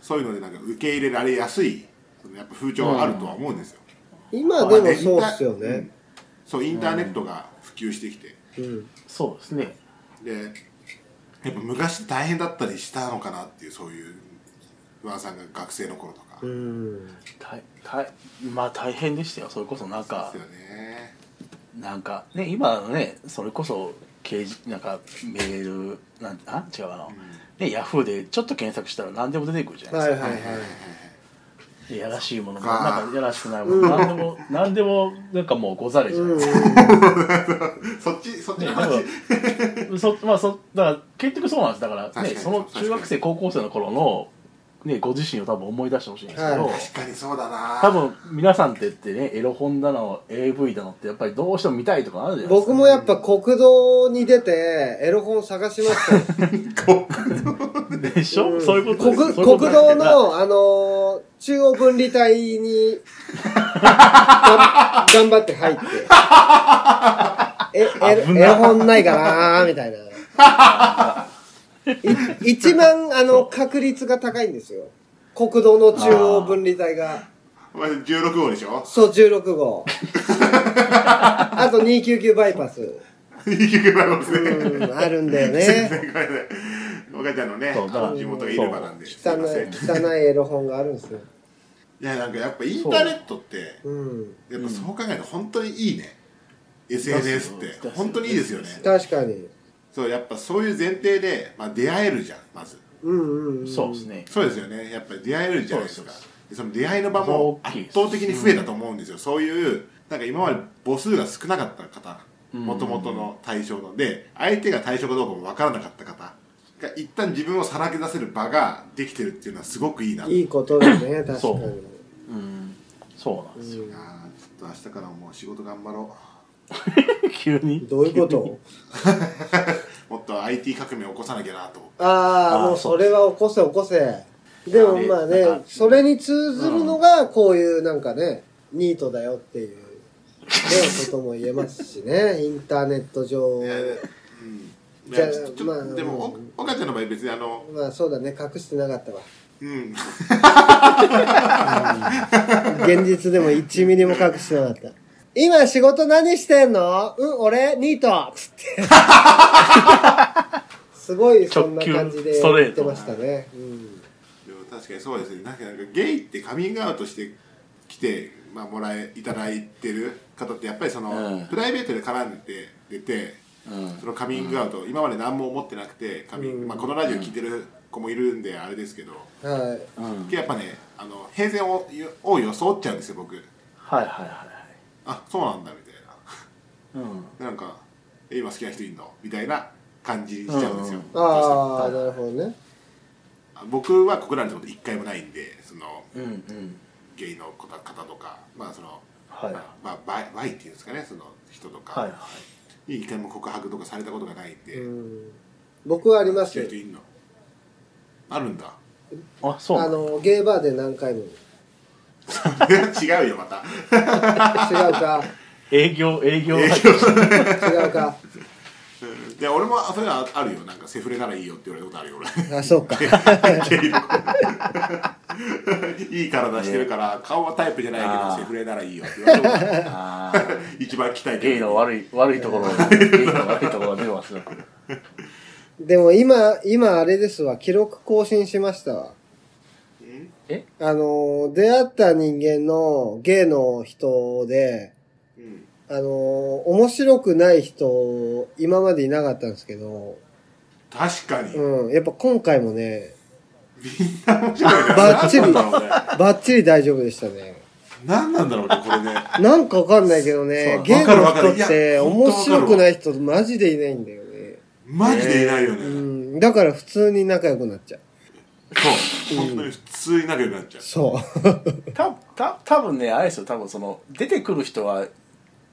そういうのでなんか受け入れられやすいやっぱ風潮があるとは思うんですよ、今でもそうっすよね。まあうん。そうインターネットが普及してきて。うん。そうですね。でやっぱ昔大変だったりしたのかなっていうそういう不安さんが学生の頃とか、うん。大大まあ大変でしたよそれこそなんかですよね。なんかね今のねそれこそ掲示なんかメールなんあ？違うあの、ねヤフーでちょっと検索したら何でも出てくるじゃないですか、はいはいはいでやらしいものもなんかやらしくないもの、何でも何でもなんかもうござれじゃないうんですか、そっちそっちねの話、でもそまあそだから結局そうなんです。だから確かにねその中学生高校生の頃のねご自身を多分思い出してほしいんですけど、はい。確かにそうだな。多分皆さんってってねエロ本だの AV だのってやっぱりどうしても見たいとかあるじゃないですか。僕もやっぱ国道に出てエロ本探しました。[LAUGHS] よでしょ、ん。そういうことです国そういうこと国です道のあのー中央分離帯に [LAUGHS] が頑張って入って。[LAUGHS] ええ危な。い絵本ないかなみたいな。い一番あの確率が高いんですよ。国道の中央分離帯が。お前16号でしょ？そう16号。[LAUGHS] あと299バイパス。いい曲がありますね。うんあるんだよね。[LAUGHS] お母ちゃんのね、地元がいればなんで。汚。いい汚いエロ本があるんですよ。や、なんかやっぱインターネットって、うん。やっぱそう考えると本当にいいね。SNS って。本当にいいですよね。確かにそう、やっぱそういう前提で、まあ出会えるじゃん、まず。うんうん、うん、そうですね。そうですよね。やっぱり出会えるじゃないですか。その出会いの場も圧倒的に増えたと思うんですよ。そういう、なんか今まで母数が少なかった方、うん。もともとの対象の。で、相手が対象かどうかも分からなかった方が、一旦自分をさらけ出せる場ができてるっていうのはすごくいいな。いいことだね確かに。そう。うん。そうなんですよ。うんちょっと明日からもう仕事頑張ろ [LAUGHS] 急に？どういうこと？う。[LAUGHS] もっと IT 革命起こさなきゃなと。あああーもうそれは起こせ起こせ。でもまあねそれに通ずるのがこういうなんかねニートだよっていうねことも言えますしね [LAUGHS] インターネット上。いやうん。いじゃあやちょっとまあでも、お岡ちゃんの場合別にあの、まあそうだね隠してなかったわ。うん。現実でも1ミリも隠してなかった今仕事何してんの？うん俺ニート。つってすごいそんな感じで直球ストレート。言ってましたね、うん。でも確かにそうですね。なんかなんかゲイってカミングアウトしてきて、まあ、もらえいただいてる方ってやっぱりその、うん。プライベートで絡んで出てうん。そのカミングアウト、今まで何も思ってなくてカミング、うん。まあ、このラジオ聞いてる子もいるんであれですけど、はい。うん。やっぱねあの平然をを装っちゃうんですよ僕。はいはいはいあそうなんだみたいはいうん。ななんかえ今好きな人いんの？みたいな感じにしちゃうんですよ、うんああなるほどね。僕は告られたこと一回もないんでそのうんうん。ゲイの方とかまあそのはい。まあ、まあ、バイバイっていうんですかねその人とか。はいはい。に一回も告白とかされたことがないんで、うん。僕はありま好す。よきな人いんの？あるんだ。あそう。あのゲーバーで何回も違うよまた。違うか。営業営業。営業違うかで俺もそれはあるよ。なんかセフレならいいよって言われたことあるよ俺。あそうか。ゲイのいい体してるから顔はタイプじゃないけどセフレならいいよって言われたことあるあー。一番期待ゲイの悪い悪いところ [LAUGHS] ゲイの悪いところが出てますよでも今今あれですわ。記録更新しましたわえ？あの出会った人間のゲイの人でうん。あの面白くない人今までいなかったんですけど。確かに、うん。やっぱ今回もねみんな面白いね。バッチリバッチリ大丈夫でしたね。何なんだろうねこれね。なんかわかんないけどねゲイわかるわかる。の人って面白くない人マジでいないんだよね。マジでいないよね、うん。だから普通に仲良くなっちゃうそう。本当に普通に仲良くなっちゃう。そう。たた多分ねあれですよ。多分その出てくる人は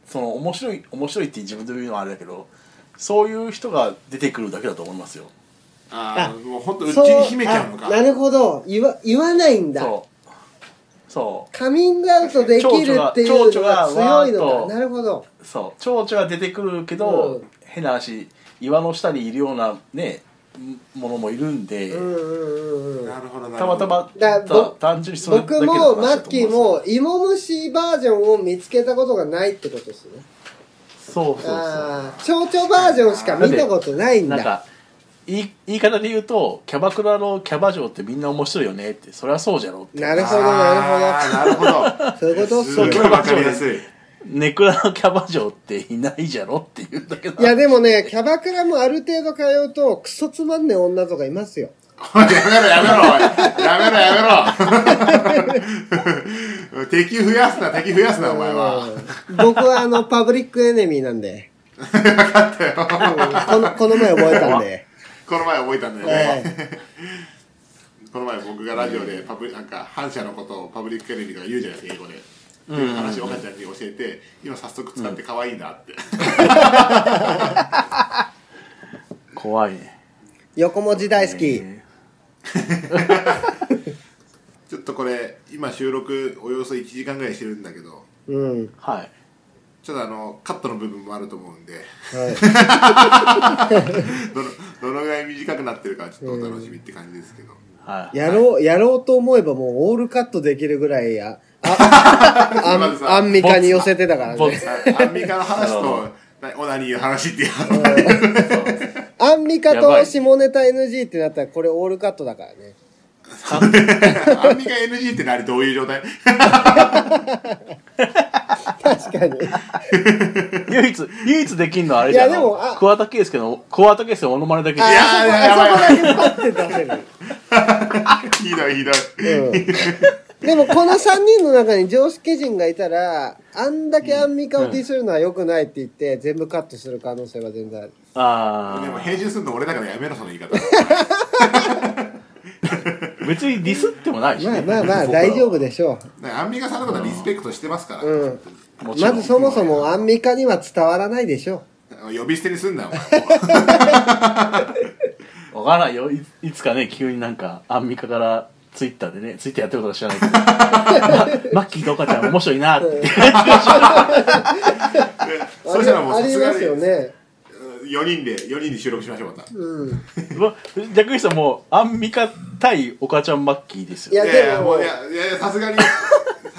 その面白い面白いって自分で言うのはあれだけどそういう人が出てくるだけだと思いますよ。ああもう本当うちに秘めちゃうのか。あなるほど。言わ言わないんだ。そう。そう。カミングアウトできるっていうのが強いのか。蝶々がなるほど。そう。蝶々が出てくるけど、うん。変な話岩の下にいるようなねものもいるんで、うんうんうんうん。なるほどなるほど。たまたま単純にそれだけ僕のもマッキーも芋虫バージョンを見つけたことがないってことですね。そうそうそうああ蝶々バージョンしか見たことないんだ。なんか言い言い方で言うとキャバクラのキャバ嬢ってみんな面白いよねってそれはそうじゃろって。なるほどなるほど。るほど。[LAUGHS] そういうことすそうごいわかりやすいネクラのキャバ嬢っていないじゃろって言うんだけどいやでもねキャバクラもある程度通うとクソつまんねえ女とかいますよ。おいやめろやめろおい。やめろやめろ。[LAUGHS] 敵増やすな敵増やすなお前は。うん。僕はあのパブリックエネミーなんで。分かったよ、このこの前覚えたんで。この前覚えたんだよえねこの前僕がラジオでパブリなんか反社のことをパブリックエネミーとか言うじゃないですか英語でっていう話を岡ちゃんに教えて今早速使って可愛いなって、[LAUGHS] 怖いね。横文字大好き、えち [LAUGHS] ちょっとこれ今収録およそ1時間ぐらいしてるんだけどうん。はい。ちょっとあのカットの部分もあると思うんで。は [LAUGHS] どのどのぐらい短くなってるかちょっとお楽しみって感じですけど、はい。い。やろう、やろうと思えばもうオールカットできるぐらいや、あ、アまずさンアンミカに寄せてたからね。アンミカの話となオナニーの話っていうアンミカと下ネタ NG ってなったらこれオールカットだからね。アンミカ NG って何どういう状態？確かに。唯一唯一できんのはあれいじゃん。あのやでもあ桑田佳祐の桑田佳祐のモノマネだけで。あいやあそこやばいあそこだけパッて出せる。[LAUGHS] ひどいひどい、うんでもこの3人の中に常識人がいたらあんだけアンミカをディスるのは良くないって言って全部カットする可能性は全然ある。あでもあ編集するの俺だからやめろその言い方。別にディスってもないし、ね、まあまあまあ大丈夫でしょだからアンミカさんのことはリスペクトしてますから、う、うん、まずそもそもアンミカには伝わらないでしょ呼び捨てにすんなお前。[LAUGHS] わからないよ。いいつかね急になんかアンミカからツイッターでねツイッターやってることか知らないけど。[LAUGHS] まマッキーと岡ちゃん面白いなって。で [LAUGHS] そしたらもうありますさすがによね。4人で4人で収録しましょうまた。うん。もう逆にさもうアンミカ対岡ちゃんマッキーですよ。いやいやいやでも。もういやいやいやさすがに [LAUGHS] さ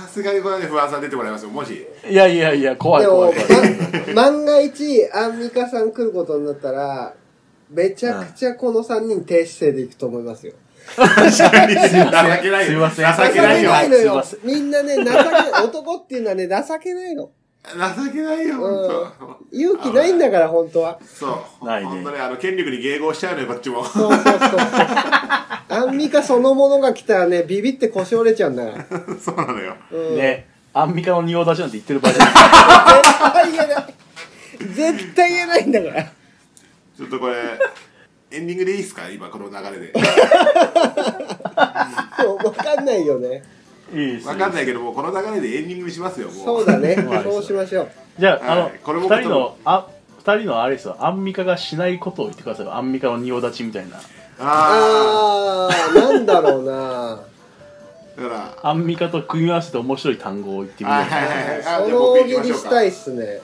すがにこれはね不安さん出てもらいますよ。もし。いやいやいや怖いでも怖い。怖いま万が一アンミカさん来ることになったらめちゃくちゃこの3人低姿勢でいくと思いますよ [LAUGHS] 情けない。よすいません。情けないよ。情けないのよみんなね情け男っていうのはね情けないの。情けないようん。本 [LAUGHS] 勇気ないんだから本当は。当そう。ないね。本当ねあの権力に迎合しちゃうのよこっちも。そうそうそうそう。アンミカそのものが来たらねビビって腰折れちゃうんだから、[LAUGHS] そうなのよ。うん、ねアンミカの仁王立ちなんて言ってる場合じゃない。絶対言えない。絶対言えないんだから。ちょっとこれエンディングでいいっすか？今この流れで。[LAUGHS] そう分かんないよね。わかんないけどもうこの流れでエンディングにしますよもう。そうだね。[LAUGHS] はいそうしましょう。じゃあ、はい。あのこれも二人のあ二人のあれですよ。アンミカがしないことを言ってください。よアンミカの仁王立ちみたいな。ああーなんだろうな。あだから。アンミカと組み合わせて面白い単語を言ってみよう。はいはいはいその大喜利したいっすね。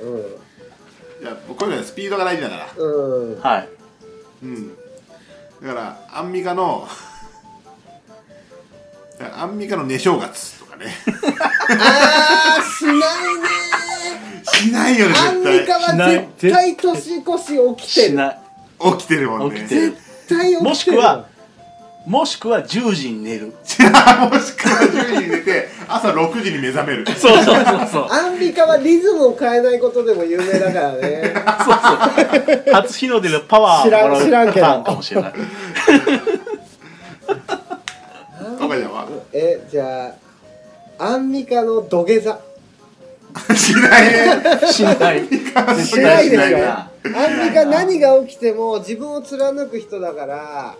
いやこういうのはスピードが大事だから。うんうん。はいうん。だからアンミカのアンミカの寝正月とかね。あーしないねしないよねアンミ絶カは絶対年越し起きてる。しない。対起きてるもんね。起きてる。絶対起きてる。もしくはもしくは10時に寝る。[LAUGHS] もしくは10時に寝て朝6時に目覚める。そうそうそうそう。アンミカはリズムを変えないことでも有名だからね。[LAUGHS] 初日の出でパワー知らんもらう知らんけど。かもしれない岡ちゃんは？えじゃあアンミカの土下座。しないね。しない。しない。でしょ。アンミカ何が起きても自分を貫く人だから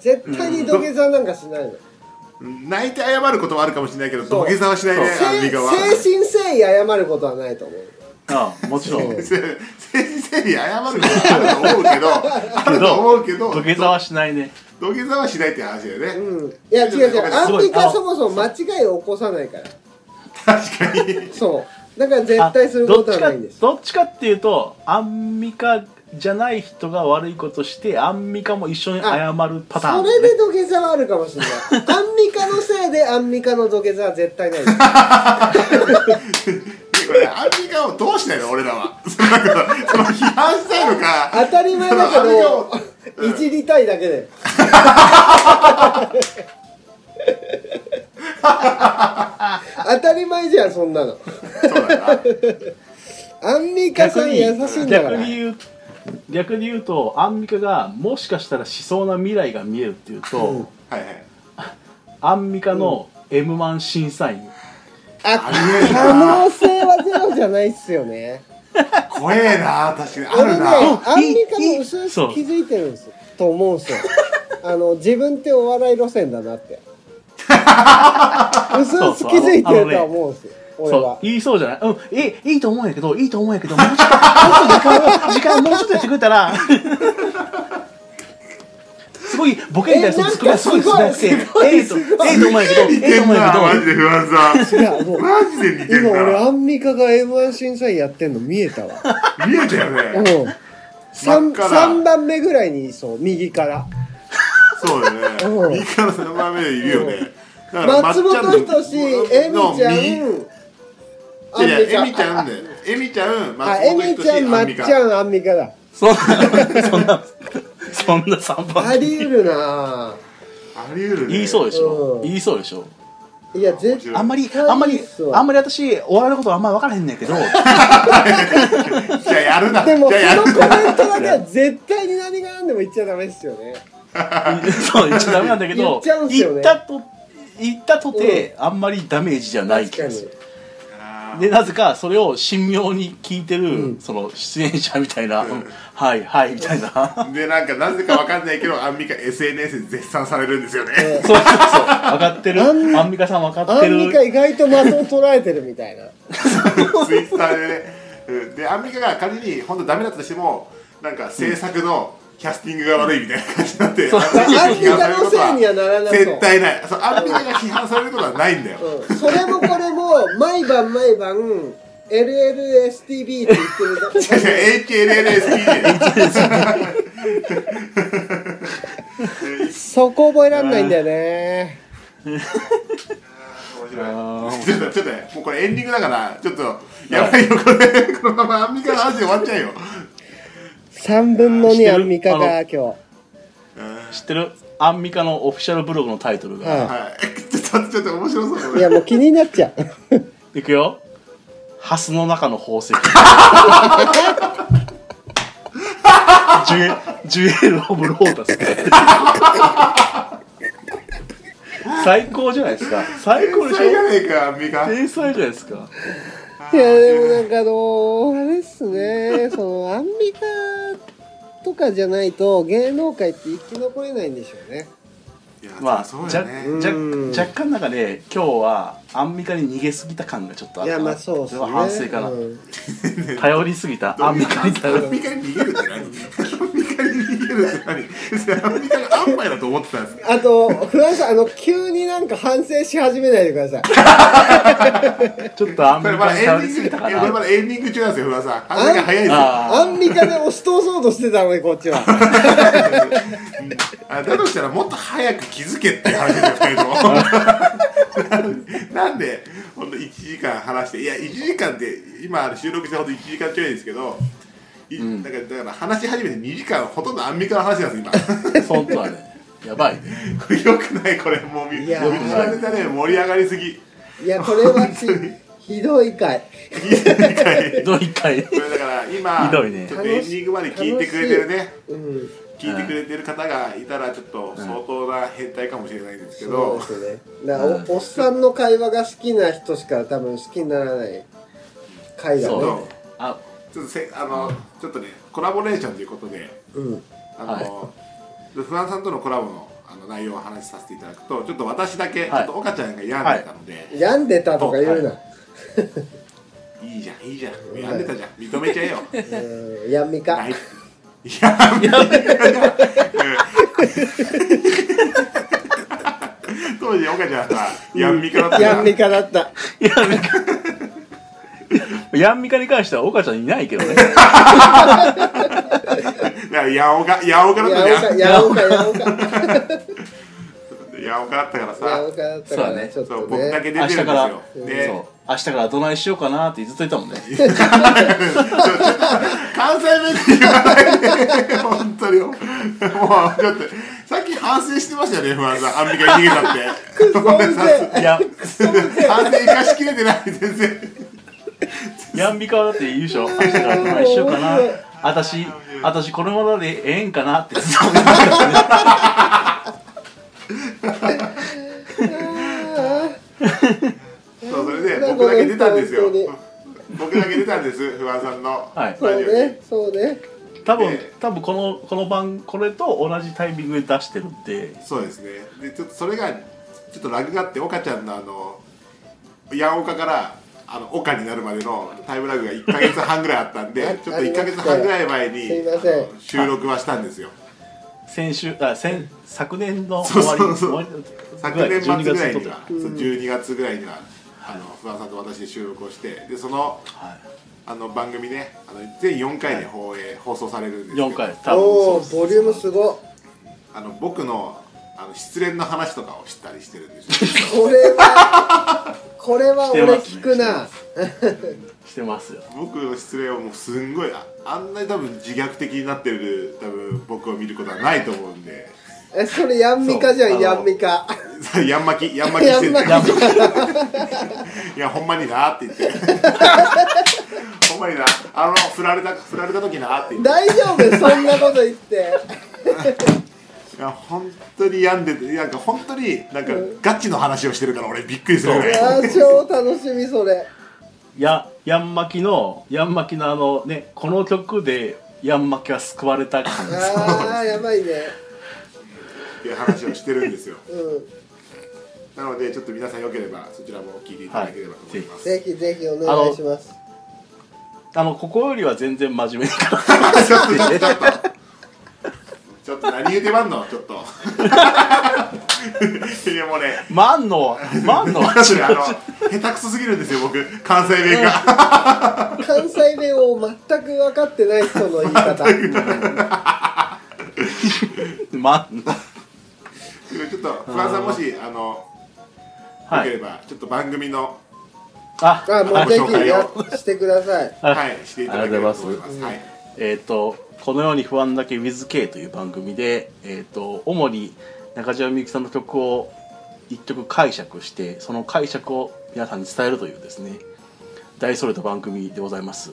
絶対に土下座なんかしないの、泣いて謝ることはあるかもしれないけど土下座はしないねアンミカは。誠心誠意謝ることはないと思う。ああもちろん。[LAUGHS] 誠心誠意謝ることはあると思うけどあると思うけど土下座はしないね。土下座はしないって話だよね、うん。いや違う違う。アンミカそもそも間違いを起こさないから。確かに。そう。だから絶対することはないんです。どっちかどっちかっていうとアンミカじゃない人が悪いことしてアンミカも一緒に謝るパターンそれで土下座はあるかもしれない。アンミカのせいでアンミカの土下座は絶対ないです。これアンミカをどうしたいの俺らは。そのなんかその批判したいのか。当たり前だけどいじりたいだけで。当たり前じゃんそんなの。そうだな。アンミカさん優しいんだから。逆に言う逆に言うとアンミカがもしかしたらしそうな未来が見えるっていうと、うん。はいはい。アンミカの m 1審査員、あ可能性はゼロじゃないっすよね。怖えな確かに。あ俺ねるな。アンミカも薄々気づいてるんですと思うんすよ。あの自分ってお笑い路線だなって。[LAUGHS] 薄々気づいてるとは思うんすよ言いそうじゃない？うんいいいいと思うんやけどいいと思うんやけどもうちょっともうちょっと時間を時間もうちょっとやってくれたらすごいボケに対するツッコミがすごい少なくてえええとええと思うんやけどええと思うんやけど。なマジで不安さ。んいやもうマジで似てん今俺なアンミカが M1 審査員やってんの見えたわ。見えたようん。ね真 3, っ赤な。三番目ぐらいにいそう右から。そうだうん。よね右から3番目でいるよね。だから松本人志エミちゃんいやエミちゃんだよエミちゃんあ松エ本人志ミちゃんまっちゃんアンミカだ。そんなそんなそんな3番。あり得るな。あり得るね。言いそうでしょ。うん。言いそうでしょ。いや絶対あんまり対あんまりあんまり私お笑いのことあんまり分からへんねんけど。[LAUGHS] じゃあやるな。でもそのコメントだけは絶対に何が何でも言っちゃダメですよね。[LAUGHS] そう言っちゃダメなんだけ言どっちゃうんすよね。言ったと言ったとてあんまりダメージじゃない気がするでなぜかそれを神妙に聞いてる、うん。その出演者みたいな、うん。はいはいみたいな。でなんかなぜかわかんないけどアンミカ SNS で絶賛されるんですよね。そうそうそう。分かってる。アンミカさん分かアってる。ンミカ意外と的を捉えてるみたいな。[LAUGHS] ツイッターでね。うん。でアンミカが仮に本当ダメだったとしてもなんか制作のキャスティングが悪いみたいな感じになって、アンミカのせいにはならな絶対ない。そうアンミカが批判されることはないんだよ。うん。それもこれも毎晩毎晩 LLSTB って言ってる。だけ HLLSP でそこ覚えらんないんだよね。[LAUGHS] 面白い。あーちょっとちょっとねもうこれエンディングだからちょっとやばいよこれ。このままアンミカの話で終わっちゃうよ3分の2アンミカが今日。知ってる？アンミカのオフィシャルブログのタイトルが、はいはい。[LAUGHS] ちょっとちょっと面白そういやもう気になっちゃう。[LAUGHS] いくよ。ハスの中の宝石。ジュエジュエル・オブ・ロータス。最高じゃないですか。最高でし天才じゃょねえかアンミカ。天才じゃないですか。いやでもなんかあのあれっすね。そのアンミカとかじゃないと芸能界って生き残れないんでしょうね。まあ、じゃそうよね。じゃうん。若干なんかね今日はアンミカに逃げすぎた感がちょっとあった。いやまあそうっすね。れは反省かな、うん。頼りすぎた。アンミカに頼りアンミカに逃げるって何？るって何？アンミカがアンパイだと思ってたんですあと不安さんあの急になんか反省し始めないでくださいちょっとアンミこれまだカに頼りエンディングたかいやこれまだエンディング中なんですよ不破さん話が早いですよあアンミカで押し通そうとしてたのにこっちはあだとしたらもっと早く気づけっていう話ですよ2人ともなんでほんと1時間話していや1時間って今収録してほんと1時間ちょいですけどうん。だからだから話し始めて2時間ほとんどアンミカの話なんです今。あ [LAUGHS] 本当はね。やばいね。こ [LAUGHS] れよくないこれもうみいやみんなネタね盛り上がりすぎ。いやこれはちひどい回。どう一回。これだから今ひどいね。ちょっとエンディングまで聞いてくれてるね。うん聞いてくれてる方がいたらちょっと相当な変態かもしれないんですけそうど、ですね。だからおおっさんの会話が好きな人しか多分好きにならない回だねちょっとせあのちょっとねコラボレーションということでうん。あの、不安さんとのコラボのあの内容をお話しさせていただくとちょっと私だけ、はい。ちょっと岡ちゃんが病んでたので、病んでたとか言うな、い、いじゃんいいじゃん。病んでたじゃん。認めちゃえよ。うん。みか。ない。いや [LAUGHS] 当時岡ちゃんはやんみかだったやんみかだった。ヤンミカ [LAUGHS] ヤンミカに関しては岡ちゃんいないけどね。だからやおかやおかだったじゃん。やおかやおかやおかやおかだったからやさおかだったかそうだね。らちょっとそう僕だけね出てるんですよ。明でそう。明日からどないしようかなってずっと言ったもんね。[LAUGHS] 関西弁で言わないで本当に。もうちょっとさっき反省してましたよね不安さん。アンミカに逃げたって。い。や。反省生かしきれてない全然ヤンミカはだって言うでしょ。明日からどないしようかな。私私このままでええんかなって。ずっと思いましたよねそうそれで僕だけ出たんですよ。僕だけ出たんです不安さんのはい。そうねそうね。多分で多分このこの番これと同じタイミングで出してるんで。そうですね。でちょっとそれがちょっとラグがあって岡ちゃんのあのやん岡からあの岡になるまでのタイムラグが1か月半ぐらいあったんであちょっと1か月半ぐらい前にすいません。あの収録はしたんですよ。先週あ先昨年のそう終わりそうそう。終わり昨年末ぐらいに12は月そう12月ぐらいにはあの不安さんと私で収録をしてでそのはあの番組ねあの全4回で放映放送されるんですけど。4回多分ボリュームすごあの僕のあの失恋の話とかをしたりしてるんですよ。[LAUGHS] これは [LAUGHS] これは俺聞くな。[LAUGHS] してますよ。僕の失恋はもうすんごいああんなに多分自虐的になってる多分僕を見ることはないと思うんで。えそれヤンミカじゃんヤンミカ。ヤンマキヤンマキしてんだヤンマキいやほんまになって言って。ほんまになあの振られた振られた時なって言って。大丈夫そんなこと言っていや本当に病んでてなんか本当になんかガチの話をしてるから俺びっくりするぐいらい。や超楽しみそれ。やヤンマキのヤンマキのあのねこの曲でヤンマキは救われた感。じああやばいね。っていう話をしてるんですよ。[LAUGHS] うん。なのでちょっと皆さんよければそちらも聞いていただければと思います、ぜひぜひお願いします。あのここよりは全然真面目に [LAUGHS] ちょっとちょっとちょっとちょっと何言うてまんの？ちょっと。[LAUGHS] いやもうね。万の？万の？だってねあの下手くそすぎるんですよ僕。関西弁が。[LAUGHS] 関西弁を全く分かってない人の言い方。万ちょっと不安さんもしあのはい。よければちょっと番組のああもうぜご紹介ひしてください。はい。はいしていただければと思います。はい。えっ、とこのように不安だけ WithK という番組で、えー、と主に中島みゆきさんの曲を一曲解釈してその解釈を皆さんに伝えるというですね大それた番組でございます。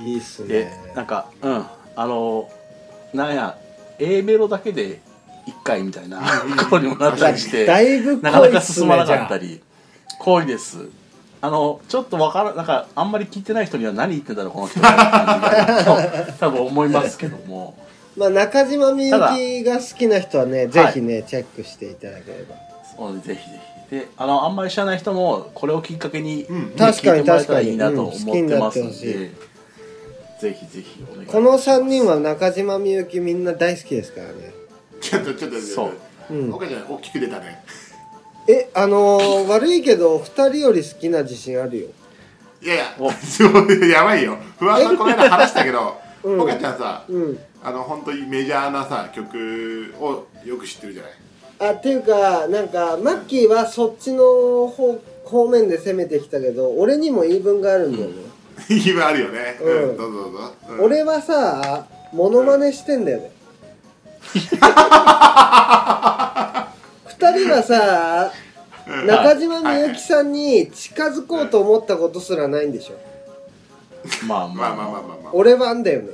いいっすでなんかうんあのなんや A メロだけで1回みたいなことにもなったりしてだいぶなかなか進まなかったり。濃いですあのちょっとわからなんかあんまり聞いてない人には何言ってんだろうこの人。は多分思いますけども。まあ中島みゆきが好きな人はねぜひねチェックしていただければ。そうぜひぜひ。であのあんまり知らない人もこれをきっかけに、うん。ね確かに確かにいいなと思ってますんうん。ぜひぜひお願いします。この3人は中島みゆきみんな大好きですからね。ちょっとちょっとちょっと。うん。岡ちゃん大きく出たねえあのー、悪いけど2人より好きな自信あるよ。いやいや [LAUGHS] やばいよ。不安さんこの間話したけど [LAUGHS] うん。岡ちゃんさうん。あの本当にメジャーなさ曲をよく知ってるじゃない？あっていうかなんかマッキーはそっちの方方面で攻めてきたけど俺にも言い分があるんだよね、[LAUGHS] 今あるよね。うん。うんどうぞどうぞ。うん。俺はさモノマネしてんだよね。二人はさうん。中島みゆきさんに近づこうと思ったことすらないんでしょ？まあまあまあまあまあまあ。まあ俺はあんだよね。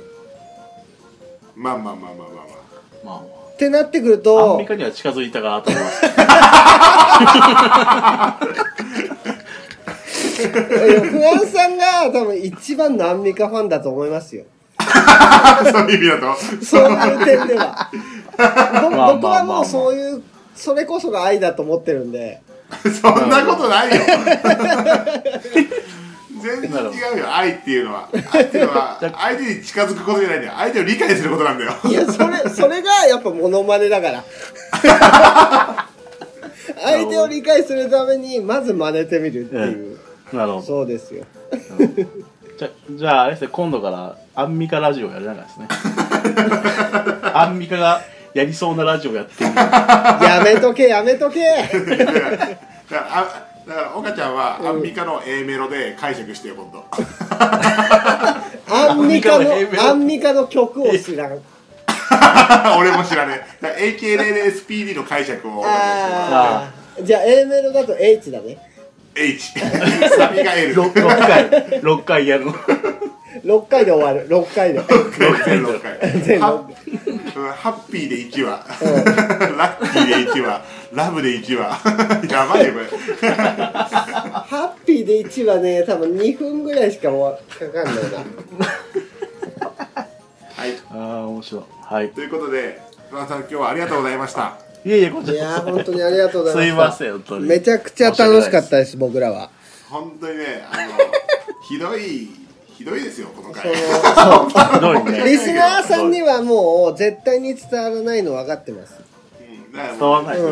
まあまあまあまあまあままあってなってくるアンとミカには近づいたかなと思います。いや不安さんが多分一番のアンミカファンだと思いますよ。あ [LAUGHS] そういう意味だと。そういう点では。ぼまあまあまあ。僕はもうそういうそれこそが愛だと思ってるんで。[LAUGHS] そんなことないよ。[LAUGHS] 全然違うよ愛っていうのは。愛っていうのは [LAUGHS] 相手に近づくことじゃないんだよ。相手を理解することなんだよ。いやそれそれがやっぱモノマネだから。相手を理解するためにまず真似てみるっていう、なるほど。そうですよ。じゃじゃああれですね今度からアンミカラジオやりながらですね。アンミカがやりそうなラジオやってみる。[LAUGHS] やめとけやめとけ。だからあだから岡ちゃんはアンミカの A メロで解釈してよ今度。[LAUGHS] アンミカのアンミカの A メロ。アンミカの曲を知らん。[LAUGHS] 俺も知らねえ。だから AKLSPD の解釈をああじゃあ A メロだと H だね。H サビが L 6, 回6回やるの6回で終わる。6回で。全6回。全ハうんハッピーで1話。ラッキーで1話。ラブで1話。[LAUGHS] やばいよこれ。ハッピーで1はね多分2分ぐらいしかわかかんないな。はい。ああ面白い。はい。ということで不安さん今日はありがとうございました。いえいえこちいらやー本当にありがとうございました。すいません本当に。めちゃくちゃ楽しかったです僕らは。本当にねあのひどいひどいですよこのそ回のひどいね。リスナーさんにはもう絶対に伝わらないの分かってます。うん。だから伝わんない。ね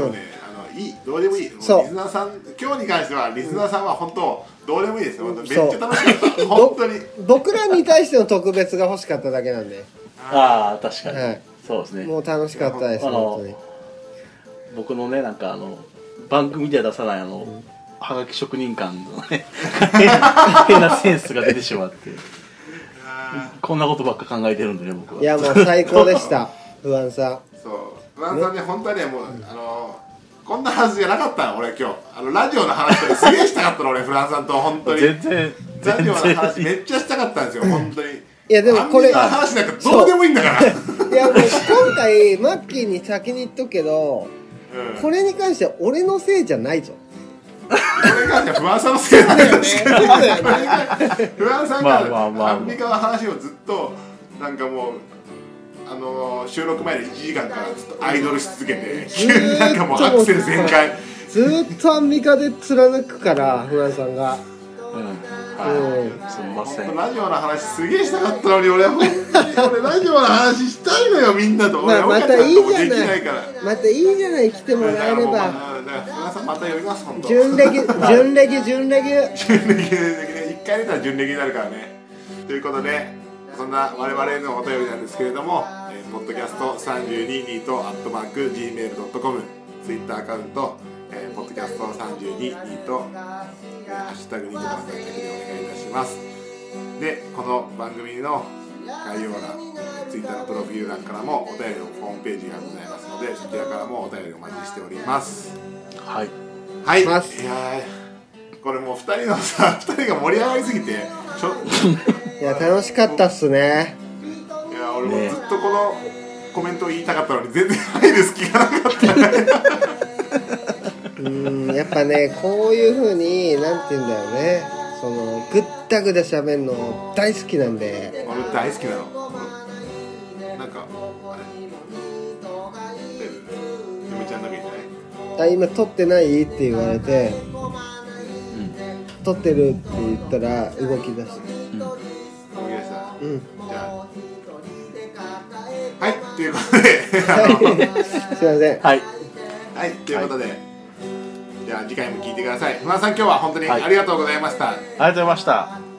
あのいいどうでもいい。もうリスそうナーさん今日に関してはリスナーさんは本当どうでもいいですよ。本当めっちそうゃ楽しかった本当に。僕 [LAUGHS] らに対しての特別が欲しかっただけなんで。ああ確かに、はい。そうですね。もう楽しかったですあの本当に。僕のねなんかあの番組では出さないあの、はがき職人間のね [LAUGHS] 変なセンスが出てしまって。あこんなことばっか考えてるんでね僕は。いやもう最高でした。不安さん。ーそう。不安さんね本当はねもうあのこんなはずじゃなかったの俺今日。あのラジオの話とかすげえしたかったの俺フランさんと本当に。全然ラジオの全話め然っちゃしたかったんですよ本当に。いやでもこれ話なんかどうでもいいんだから。[LAUGHS] いやもう今回マッキーに先に言っとくけどうん。これに関しては俺のせいじゃないぞ。これがじゃあ不安さんのせいなんだよね。不安さんがアンミカの話をずっとなんかもうあのー収録前で1時間からずっとアイドルし続けて急になんかもうアクセル全開。ずーっとアンミカで貫くから不安さんが。うん。うはい。すみません。ラジオの話すげえしたかったのに俺本当に俺ラジオの話したいのよみんなと。まあ俺またいいじゃなないまたいいじゃない。来てもらえればまた呼びます本当。準レギュ準レギュ準レギュ。準レギで一回出たら準レギになるからね。ということでそんな我々へのお便りなんですけれども、えー、ポッドキャスト32ニートアットマーク Gmail.com ツイッターアカウント、えー、ポッドキャスト32ニート、えー、ハッシュタグニート番組だけでお願いいたします。でこの番組の概要欄ツイッターのプロフィール欄からもお便りのホームページがございますのでそちらからもお便りお待ちしておりますはいはい。いやこれもう二人のさ、[LAUGHS] 二人が盛り上がりすぎて、ちょ、い [LAUGHS] いや楽しかったっすねや俺もねずっとこのコメントを言いたかったのに全然入る隙がなかったね。うんやっぱねこういう風になんて言うんだよねそのぐったぐだ喋るの大好きなんで俺大好きなの。なんかあれ、あ今撮ってない？って言われて撮ってる？って言ったら動き出して思い出した。うん。じゃあ。はい、ということで、すいません。はい。はい、ということで、じゃあ次回も聞いてください。船田さん、今日は本当にはい。ありがとうございました。ありがとうございました